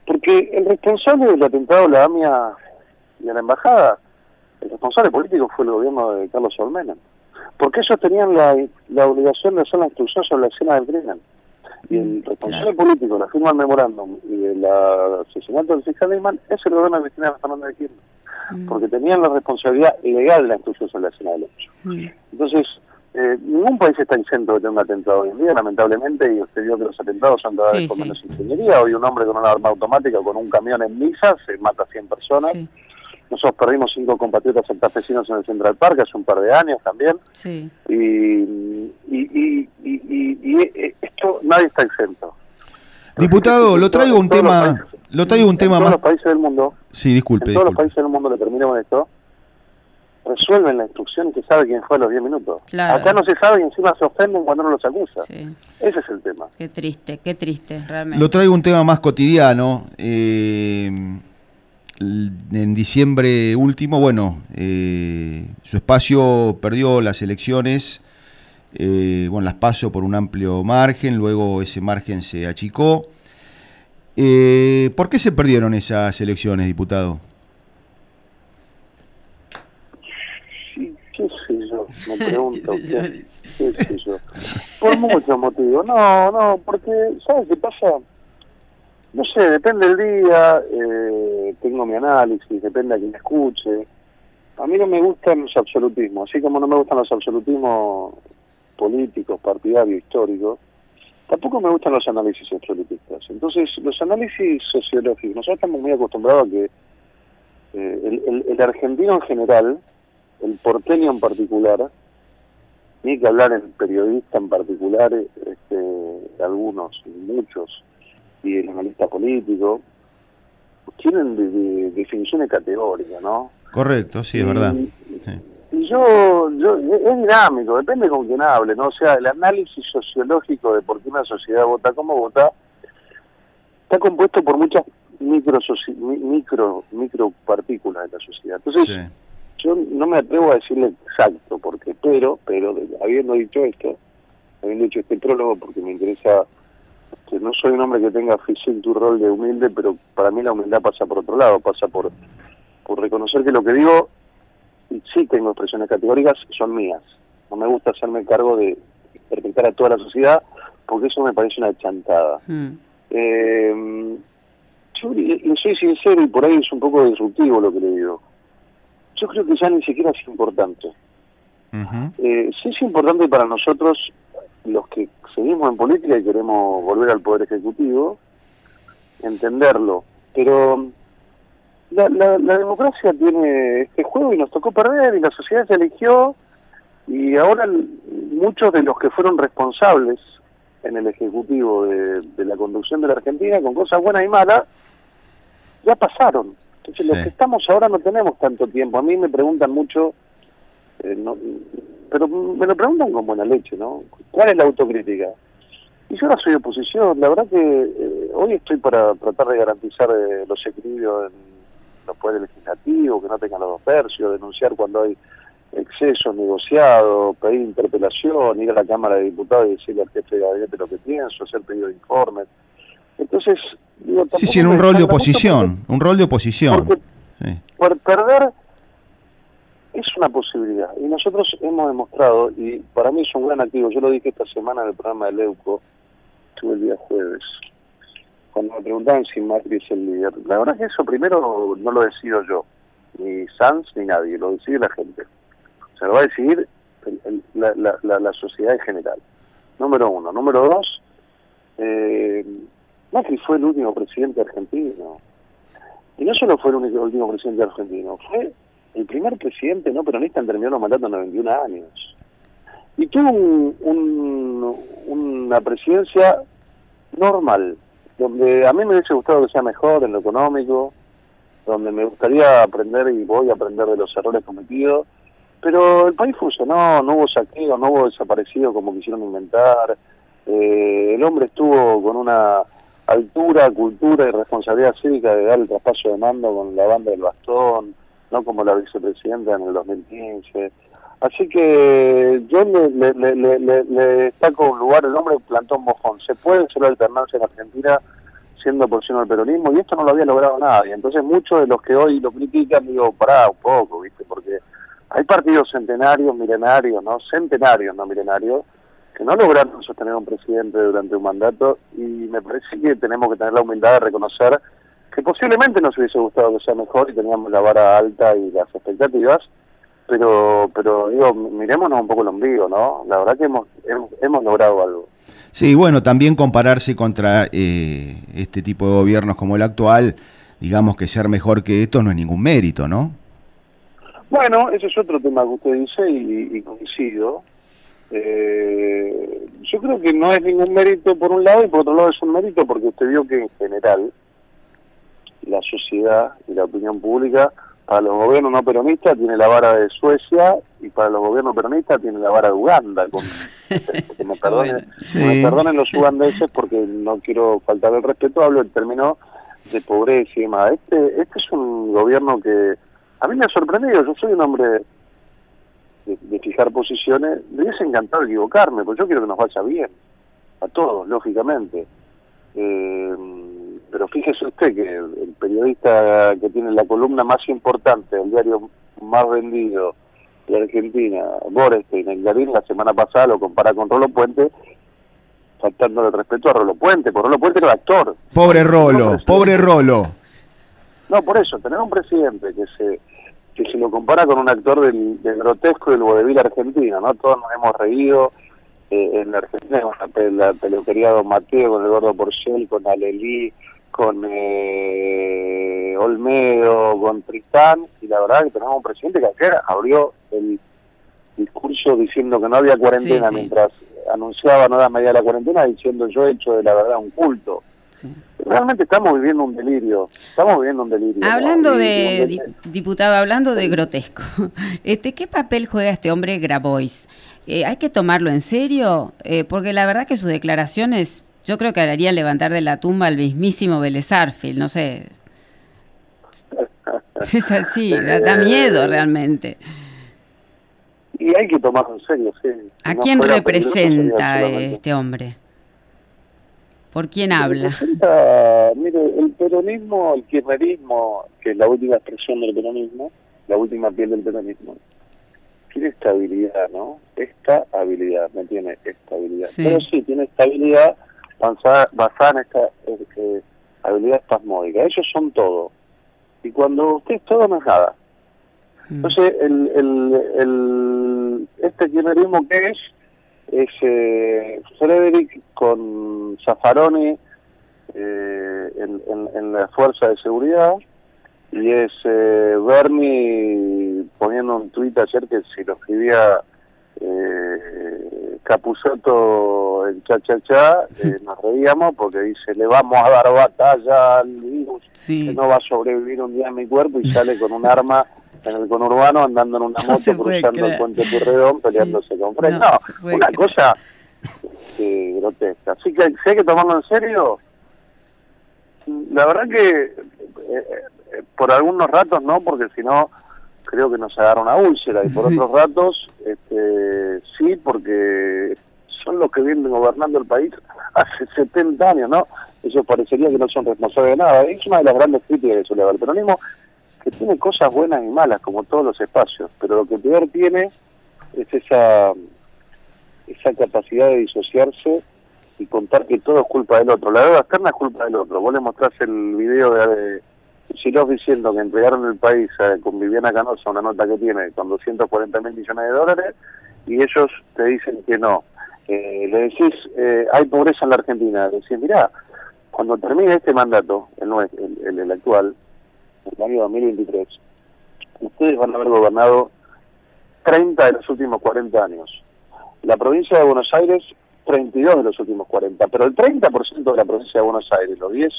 Porque el responsable del atentado a la AMIA y a la embajada, el responsable político fue el gobierno de Carlos Olmena. Porque ellos tenían la, la obligación de hacer la instrucción sobre la escena del crimen. Y el responsable político, la firma del memorándum y el asesinato del fiscal Lehmann es el gobierno de Cristina Fernández de Kirchner. Porque tenían la responsabilidad legal de la instrucción escena del hecho. Entonces, eh, ningún país está exento de tener un atentado hoy en día, lamentablemente, y usted vio que los atentados son cada Sí, vez con sí. menos ingeniería. Hoy un hombre con una arma automática o con un camión en misa se mata a 100 personas. Nosotros perdimos cinco compatriotas santafesinos en el Central Park hace un par de años también. Sí. Y, y, y, y, y- y, eh, esto nadie está exento. Diputado, lo traigo un tema, lo traigo un En tema todos más. los países del mundo, Sí, disculpe, en todos los países del mundo, le termino con esto, resuelven la instrucción y se sabe quién fue a los 10 minutos. Claro. Acá no se sabe y encima se ofenden cuando uno los acusa. Sí. Ese es el tema. Qué triste, qué triste, realmente. Lo traigo un tema más cotidiano. eh, en diciembre último, bueno, eh, su espacio perdió las elecciones, eh, bueno, las pasó por un amplio margen, luego ese margen se achicó. Eh, ¿Por qué se perdieron esas elecciones, diputado? Sí, qué sé yo, me pregunto. ¿Qué, qué sé yo? Por muchos motivos. No, no, porque, ¿sabes qué pasa? No sé, depende del día, eh, tengo mi análisis, depende a quien escuche. A mí no me gustan los absolutismos, así como no me gustan los absolutismos políticos, partidarios, históricos, tampoco me gustan los análisis absolutistas. Entonces, los análisis sociológicos, nosotros estamos muy acostumbrados a que eh, el, el- el argentino en general, el porteño en particular, ni que hablar el periodista en particular, este, algunos, muchos, y el analista político, tienen de- de- definiciones categóricas, ¿no? Correcto, sí, es verdad. Sí. Y yo, yo, es dinámico, depende con quién hable, ¿no? O sea, el análisis sociológico de por qué una sociedad vota como vota está compuesto por muchas micro, micro, micro partículas de la sociedad. Entonces, yo no me atrevo a decirle exacto, porque, pero, pero, habiendo dicho esto, habiendo hecho este prólogo, porque me interesa, que no soy un hombre que tenga físico tu rol de humilde, pero para mí la humildad pasa por otro lado, pasa por, por reconocer que lo que digo, y sí tengo expresiones categóricas, son mías. No me gusta hacerme cargo de interpretar a toda la sociedad, porque eso me parece una chantada. Mm. Eh, yo le soy sincero y por ahí es un poco disruptivo lo que le digo. Yo creo que ya ni siquiera es importante. Eh, sí es importante para nosotros, los que seguimos en política y queremos volver al Poder Ejecutivo, entenderlo. Pero la, la, la democracia tiene este juego y nos tocó perder y la sociedad se eligió y ahora muchos de los que fueron responsables en el Ejecutivo de, de la conducción de la Argentina, con cosas buenas y malas, ya pasaron. Entonces los que estamos ahora no tenemos tanto tiempo. A mí me preguntan mucho, eh, no- pero me lo preguntan con buena leche, ¿no? ¿Cuál es la autocrítica? Y yo ahora soy oposición. La verdad que eh, hoy estoy para tratar de garantizar eh, los equilibrios en los poderes legislativos, que no tengan los dos tercios, denunciar cuando hay excesos negociados, pedir interpelación, ir a la Cámara de Diputados y decirle al jefe de gabinete lo que pienso, hacer pedido de informes. Entonces, digo, Sí, sí, en un rol de oposición, un rol de oposición. Sí. por perder es una posibilidad. Y nosotros hemos demostrado y para mí es un gran activo. Yo lo dije esta semana en el programa de Leuco estuve el día jueves cuando me preguntaban si Macri es el líder. La verdad que eso primero no lo decido yo ni Sanz ni nadie lo decide la gente. Se lo va a decidir el- el- la, la- la- la sociedad en general. Número uno. Número dos eh, Macri fue el último presidente argentino. Y no solo fue el único último presidente argentino, fue el primer presidente no peronista en terminar los mandatos en 91 años. Y tuvo un- un- una presidencia normal, donde a mí me hubiese gustado que sea mejor en lo económico, donde me gustaría aprender y voy a aprender de los errores cometidos, pero el país funcionó, no hubo saqueo, no hubo desaparecido como quisieron inventar, eh, el hombre estuvo con una altura, cultura y responsabilidad cívica de dar el traspaso de mando con la banda del bastón, no como la vicepresidenta en el 2015. Así que yo le, le, le, le- le- destaco un lugar, el hombre plantó un mojón. Se puede hacer la alternancia en Argentina siendo oposición al peronismo y esto no lo había logrado nadie. Entonces muchos de los que hoy lo critican, digo, pará un poco, ¿viste? Porque hay partidos centenarios, milenarios, ¿no? Centenarios, no milenarios, que no lograron sostener un presidente durante un mandato y me parece que tenemos que tener la humildad de reconocer que posiblemente nos hubiese gustado que sea mejor y teníamos la vara alta y las expectativas, pero pero digo, mirémonos un poco el ombligo, ¿no? La verdad que hemos, hemos, hemos logrado algo. Sí, bueno, también compararse contra eh, este tipo de gobiernos como el actual, digamos que ser mejor que estos no es ningún mérito, ¿no? Bueno, ese es otro tema que usted dice y, y coincido. Eh, yo creo que no es ningún mérito por un lado y por otro lado es un mérito porque usted vio que en general la sociedad y la opinión pública para los gobiernos no peronistas tiene la vara de Suecia y para los gobiernos peronistas tiene la vara de Uganda. Con, que me, perdonen, Sí. me perdonen los ugandeses porque no quiero faltar el respeto, hablo en términos de pobreza y demás. Este, este es un gobierno que a mí me ha sorprendido, yo soy un hombre de, de fijar posiciones, me hubiese encantado equivocarme, porque yo quiero que nos vaya bien, a todos, lógicamente. Eh, pero fíjese usted que el, el periodista que tiene la columna más importante del diario más vendido de Argentina, Borestein, en Clarín, la semana pasada lo compara con Rolo Puente, faltándole el respeto a Rolo Puente, porque Rolo Puente era actor. Pobre Rolo, pobre Rolo. No, por eso, tener un presidente que se que se lo compara con un actor del, del grotesco del vodevil argentino, ¿no? Todos nos hemos reído eh, en la Argentina con la, la peluquería Don Mateo, con el gordo Porcel, con Alelí, con eh, Olmedo, con Tristán, y la verdad que tenemos un presidente que ayer abrió el discurso diciendo que no había cuarentena Sí, sí. mientras anunciaba nueva medida de la cuarentena diciendo yo he hecho de la verdad un culto. Realmente estamos viviendo un delirio, estamos viviendo un delirio. ¿no? Hablando de, diputado, hablando de grotesco, este, ¿qué papel juega este hombre Grabois? Eh, ¿Hay que tomarlo en serio? Eh, porque la verdad que sus declaraciones Yo creo que harían levantar de la tumba al mismísimo Vélez Arfield, no sé. Es así, da, da miedo realmente. Y hay que tomarlo en serio, sí. ¿A no quién representa este hombre? ¿Por quién habla? Representa, mire, el peronismo, el kirchnerismo, que es la última expresión del peronismo, la última piel del peronismo, tiene estabilidad, ¿no? Esta habilidad, me tiene estabilidad. Sí. Pero sí, tiene estabilidad basada, basada en esta eh, habilidad espasmódica. Ellos son todo. Y cuando usted es todo, no es nada. Entonces, el, el, el, este kirchnerismo que es, es eh, Frederick con Zaffaroni eh, en, en, en la fuerza de seguridad y es eh, Bernie poniendo un tuit ayer que si lo escribía eh, Capusotto en cha cha cha eh, nos reíamos porque dice le vamos a dar batalla al virus que no va a sobrevivir un día en mi cuerpo y sale con un arma en el conurbano andando en una No moto cruzando el puente Purredón peleándose con Fred. No, una creer. cosa eh, grotesca. Así que si hay que tomarlo en serio, la verdad que eh, eh, por algunos ratos no, porque si no creo que nos agarra una úlcera y por otros ratos este, sí, porque son los que vienen gobernando el país hace 70 años, ¿no? Ellos parecería que no son responsables de nada. Es una de las grandes críticas que suele haber el peronismo, que tiene cosas buenas y malas, como todos los espacios, pero lo que peor tiene es esa, esa capacidad de disociarse y contar que todo es culpa del otro. La deuda externa es culpa del otro. Vos le mostrás el video de, de Silov diciendo que entregaron el país eh, con Viviana Canosa, una nota que tiene con 240 mil millones de dólares, y ellos te dicen que no. Eh, le decís, eh, hay pobreza en la Argentina. Le decís, mirá, cuando termine este mandato, el, el, el- el actual, el año 2023, ustedes van a haber gobernado 30 de los últimos 40 años. La provincia de Buenos Aires, 32 de los últimos 40. Pero el 30% de la provincia de Buenos Aires, los 10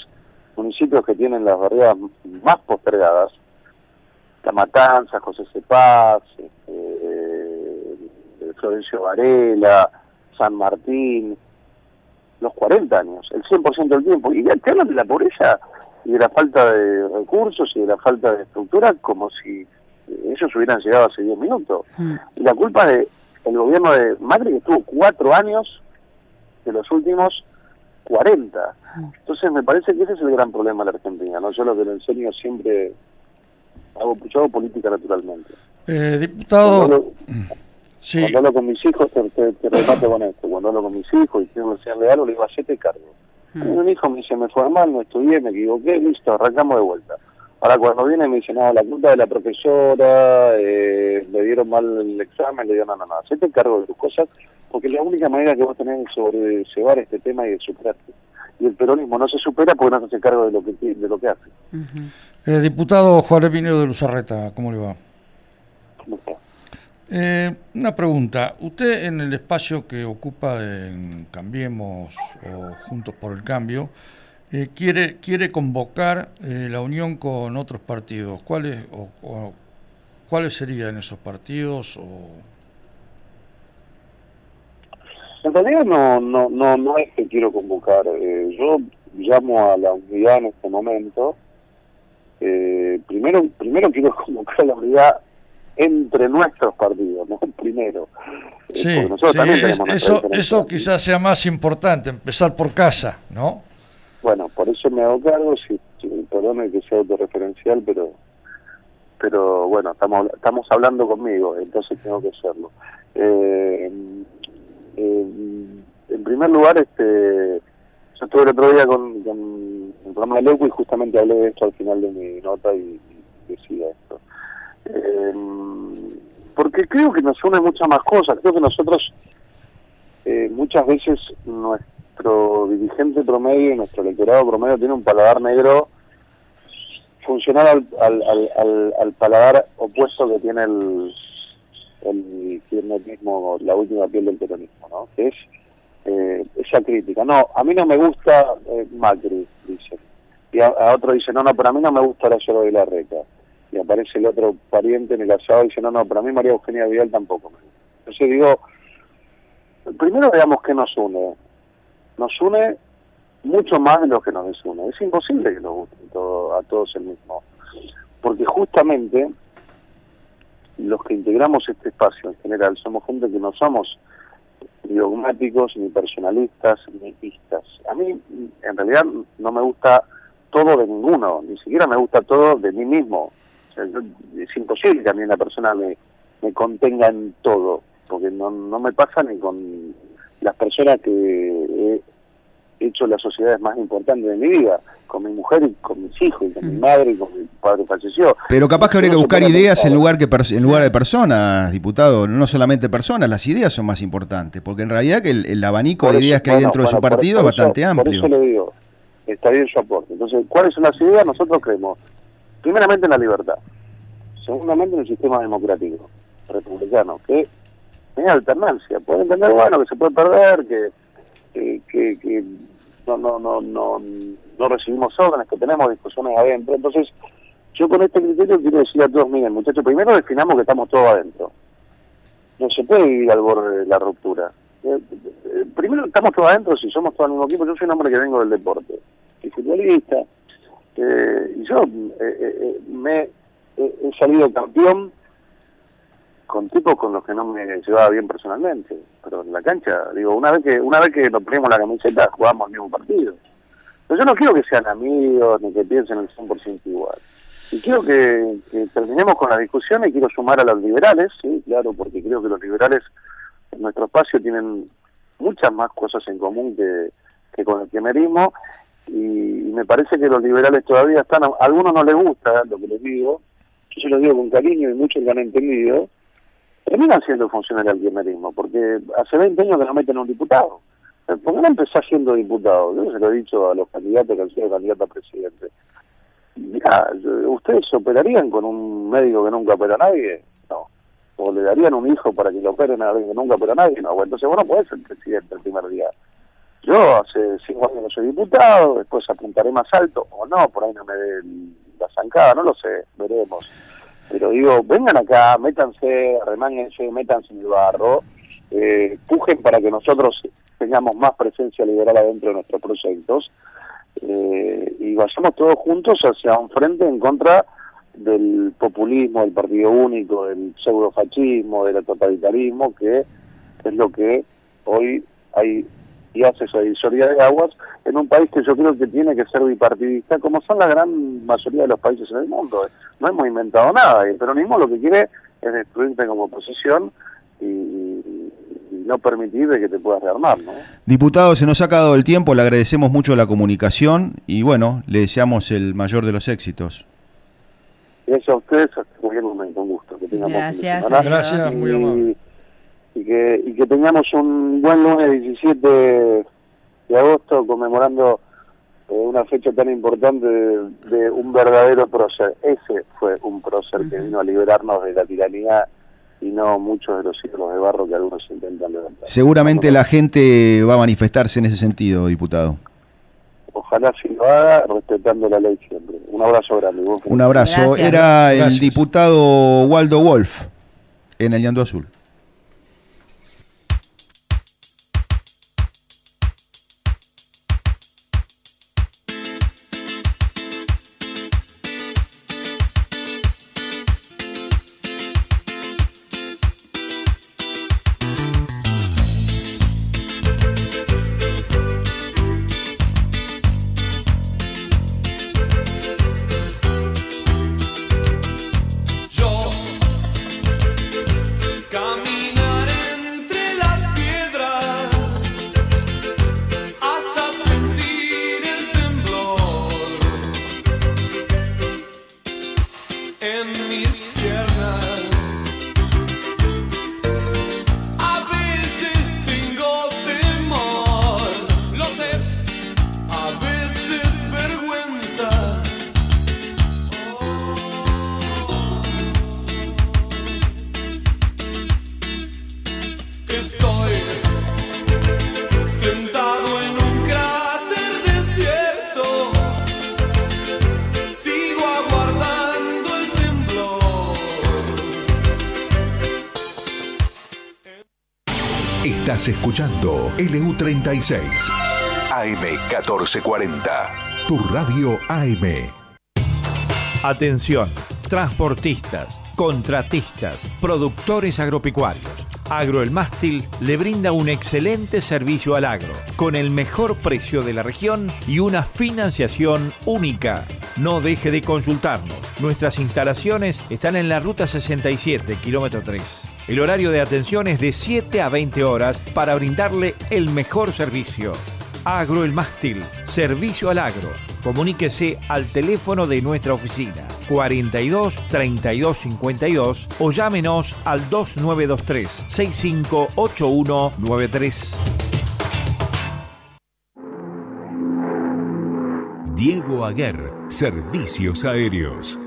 municipios que tienen las barriadas más postergadas, La Matanza, José Cepaz, eh, Florencio Varela, San Martín, los 40 años, el 100% del tiempo. Y ya te hablan de la pobreza y de la falta de recursos y de la falta de estructura como si ellos hubieran llegado hace 10 minutos. Y la culpa del gobierno de Macri que estuvo cuatro años de los últimos 40. Entonces me parece que ese es el gran problema de la Argentina. ¿no? Yo lo que le enseño siempre, hago, yo hago política naturalmente. Eh, diputado, Cuando hablo, sí, cuando hablo con mis hijos, te, te, te remato con esto. Cuando hablo con mis hijos y quiero sean leales, le digo, hacete cargo. Y un hijo me dice, me fue mal, no estudié, me equivoqué, listo, arrancamos de vuelta. Ahora cuando viene me dice, no, la culpa de la profesora, eh, le dieron mal el examen, le digo, no, no, no, hacete cargo de tus cosas, porque es la única manera que vos tenés de sobrellevar este tema y de superarte. Y el peronismo no se supera porque no se hace cargo de lo que, de lo que hace. eh, diputado Juárez Pinero de Luzarreta, ¿cómo le va? ¿Cómo está? Eh, una pregunta. Usted en el espacio que ocupa en Cambiemos o Juntos por el Cambio, eh, quiere, quiere convocar eh, la unión con otros partidos. ¿Cuáles, o, o- ¿Cuáles serían esos partidos? O... En realidad no, no, no, no es que quiero convocar. eh, yo llamo a la unidad en este momento. Eh, primero, primero quiero convocar a la unidad entre nuestros partidos, ¿no? Primero. Eh, Sí, porque nosotros sí, también es- tenemos nuestra eso, eso quizás sea más importante, empezar por casa, ¿no? Bueno, por eso me hago cargo, si, si- perdone que sea autorreferencial, pero pero bueno, estamos estamos hablando conmigo, entonces tengo que hacerlo. Eh, eh, en primer lugar, este yo estuve el otro día con, con el programa de Lecu y justamente hablé de esto al final de mi nota y, decía esto. Eh, porque creo que nos une muchas más cosas, creo que nosotros eh, muchas veces nuestro dirigente promedio y nuestro electorado promedio tiene un paladar negro funcional al, al, al, al, al paladar opuesto que tiene el, el kirchnerismo, la última piel del peronismo, ¿no? Que es eh, esa crítica. No, a mí no me gusta eh, Macri, dice. Y a, otro dice, no, no, pero a mí no me gusta Horacio de la Reca. Y aparece el otro pariente en el asado y dice, no, no, pero a mí María Eugenia Vidal tampoco me gusta. Entonces digo, primero veamos qué nos une. Nos une mucho más de lo que nos desune. Es imposible que nos guste todo- a todos el mismo. Porque justamente los que integramos este espacio en general somos gente que no somos ni dogmáticos, ni personalistas, ni pistas. A mí, en realidad, no me gusta todo de ninguno, ni siquiera me gusta todo de mí mismo. O sea, yo- es imposible que a mí una persona me, contenga en todo, porque no, no me pasa ni con las personas que he hecho las sociedades más importantes de mi vida, con mi mujer y con mis hijos, y con mi madre y con mi padre falleció. Pero capaz que habría que buscar ideas en lugar, que en lugar de personas, diputado. No solamente personas, las ideas son más importantes. Porque en realidad que el, el abanico de ideas que hay bueno, dentro de su por- partido por es bastante eso- amplio. Por eso le digo, está bien su aporte. Entonces, ¿cuáles son las ideas? Nosotros creemos, primeramente en la libertad, segundamente en el sistema democrático republicano, que es alternancia. Puede entender, bueno, que se puede perder, que, que, que- que no, no, no, no, no recibimos órdenes, que tenemos discusiones adentro. Entonces, yo con este criterio quiero decir a todos, miren, muchachos, primero definamos que estamos todos adentro. No se puede vivir al borde de la ruptura. Eh, eh, primero estamos todos adentro, si somos todos al mismo equipo. Yo soy un hombre que vengo del deporte, soy futbolista, eh, y yo eh, me he salido campeón con tipos con los que no me llevaba bien personalmente, pero en la cancha, digo, una vez que una vez que nos ponemos la camiseta jugamos el mismo partido. Pero yo no quiero que sean amigos ni que piensen el 100% igual. Y quiero que, terminemos con la discusión y quiero sumar a los liberales, sí, claro, porque creo que los liberales en nuestro espacio tienen muchas más cosas en común que, que con el kirchnerismo y, y me parece que los liberales todavía están, a algunos no les gusta lo que les digo, yo se lo digo con cariño y muchos lo han entendido, terminan siendo funcionarios del kirchnerismo, porque hace 20 años que no meten a un diputado. Eh, ¿Por qué no empezás siendo diputado? Yo se lo he dicho a los candidatos que han sido candidatos a presidente. Mira, ¿ustedes operarían con un médico que nunca opera a nadie? No. ¿O le darían un hijo para que lo operen a alguien que nunca opera a nadie? No, bueno, entonces vos no podés ser presidente el primer día. Yo hace cinco años no soy diputado, después apuntaré más alto, o no, por ahí no me dé el- la zancada, no lo sé, veremos. Pero digo, vengan acá, métanse, remáñense, métanse en el barro, eh, pujen para que nosotros tengamos más presencia liberal adentro de nuestros proyectos eh, y vayamos todos juntos hacia un frente en contra del populismo, del partido único, del pseudofascismo, del totalitarismo, que es lo que hoy hay y hace esa divisoria de aguas en un país que yo creo que tiene que ser bipartidista, como son la gran mayoría de los países en el mundo. No hemos inventado nada, y el peronismo lo que quiere es destruirte como oposición y, y- y no permitir de que te puedas rearmar, ¿no? Diputado, se nos ha acabado el tiempo, le agradecemos mucho la comunicación y bueno, le deseamos el mayor de los éxitos. Gracias a ustedes, hasta cualquier momento, un gusto. Que de Gracias. Gracias, muy amable. Y que, y que tengamos un buen lunes 17 de agosto conmemorando eh, una fecha tan importante de, de un verdadero prócer. Ese fue un prócer que vino a liberarnos de la tiranía y no muchos de los ídolos de barro que algunos intentan levantar. Seguramente la gente va a manifestarse en ese sentido, diputado. Ojalá si lo haga respetando la ley siempre. Un abrazo grande. fin Un abrazo. Era el diputado Waldo Wolf en el Llando Azul. Escuchando LU36 AM1440. Tu radio AM. Atención, transportistas, contratistas, productores agropecuarios. Agro El Mástil le brinda un excelente servicio al agro, con el mejor precio de la región y una financiación única. No deje de consultarnos. Nuestras instalaciones están en la ruta 67, kilómetro 3. El horario de atención es de 7 a 20 horas para brindarle el mejor servicio. Agro El Mástil, servicio al agro. Comuníquese al teléfono de nuestra oficina 42 32 52 o llámenos al 2923 658193. Diego Aguer, Servicios Aéreos.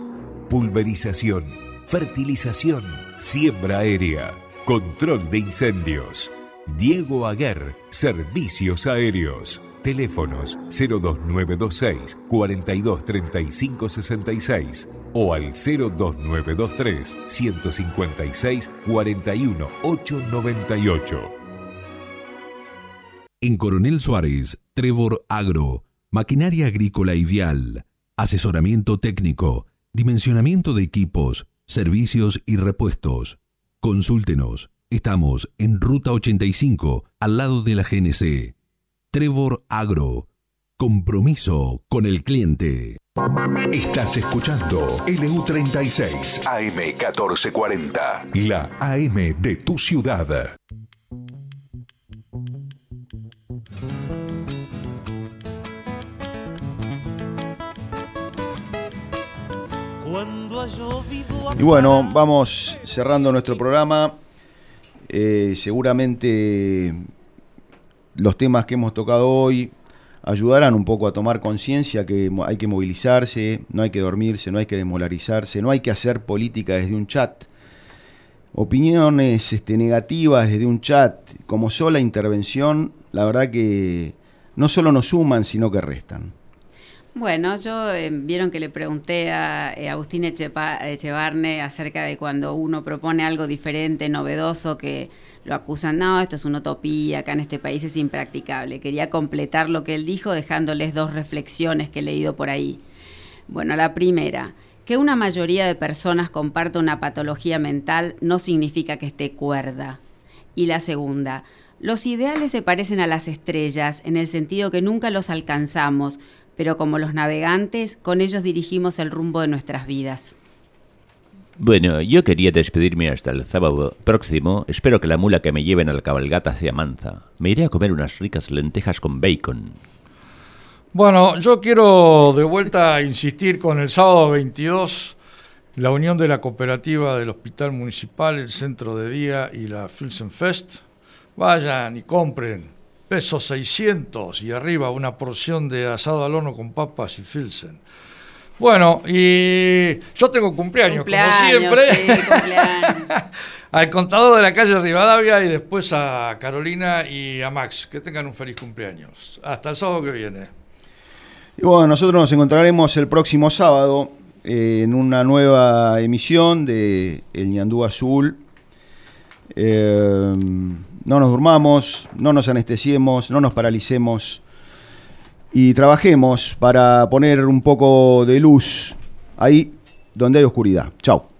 Pulverización, fertilización, siembra aérea, control de incendios. Diego Aguer, Servicios Aéreos. Teléfonos 02926 4235 66 o al 02923 156 41 898. En Coronel Suárez, Trevor Agro, maquinaria agrícola vial, asesoramiento técnico, dimensionamiento de equipos, servicios y repuestos. Consúltenos. Estamos en Ruta 85, al lado de la GNC. Trevor Agro. Compromiso con el cliente. Estás escuchando LU36 AM1440, la AM de tu ciudad. Y bueno, vamos cerrando nuestro programa. Eh, seguramente los temas que hemos tocado hoy ayudarán un poco a tomar conciencia que hay que movilizarse, no hay que dormirse, no hay que desmolarizarse, no hay que hacer política desde un chat. Opiniones este, negativas desde un chat como sola intervención, la verdad que no solo nos suman, sino que restan. Bueno, yo eh, vieron que le pregunté a eh, Agustín Echepa- Echevarne acerca de cuando uno propone algo diferente, novedoso, que lo acusan, no, esto es una utopía, acá en este país es impracticable. Quería completar lo que él dijo dejándoles dos reflexiones que he leído por ahí. Bueno, la primera, que una mayoría de personas comparta una patología mental no significa que esté cuerda. Y la segunda, los ideales se parecen a las estrellas en el sentido que nunca los alcanzamos, pero como los navegantes, con ellos dirigimos el rumbo de nuestras vidas. Bueno, yo quería despedirme hasta el sábado próximo. Espero que la mula que me lleven a la cabalgata sea manza. Me iré a comer unas ricas lentejas con bacon. Bueno, yo quiero de vuelta insistir con el sábado 22, la unión de la cooperativa del Hospital Municipal, el Centro de Día y la Filsenfest. Vayan y compren, peso 600 y arriba una porción de asado al horno con papas y Filsen. Bueno, y yo tengo cumpleaños, Cumpleaños, como siempre. sí, cumpleaños. al contador de la calle Rivadavia y después a Carolina y a Max. Que tengan un feliz cumpleaños. Hasta el sábado que viene. Y bueno, nosotros nos encontraremos el próximo sábado eh, en una nueva emisión de El Ñandú Azul. Eh, no nos durmamos, no nos anestesiemos, no nos paralicemos y trabajemos para poner un poco de luz ahí donde hay oscuridad. Chao.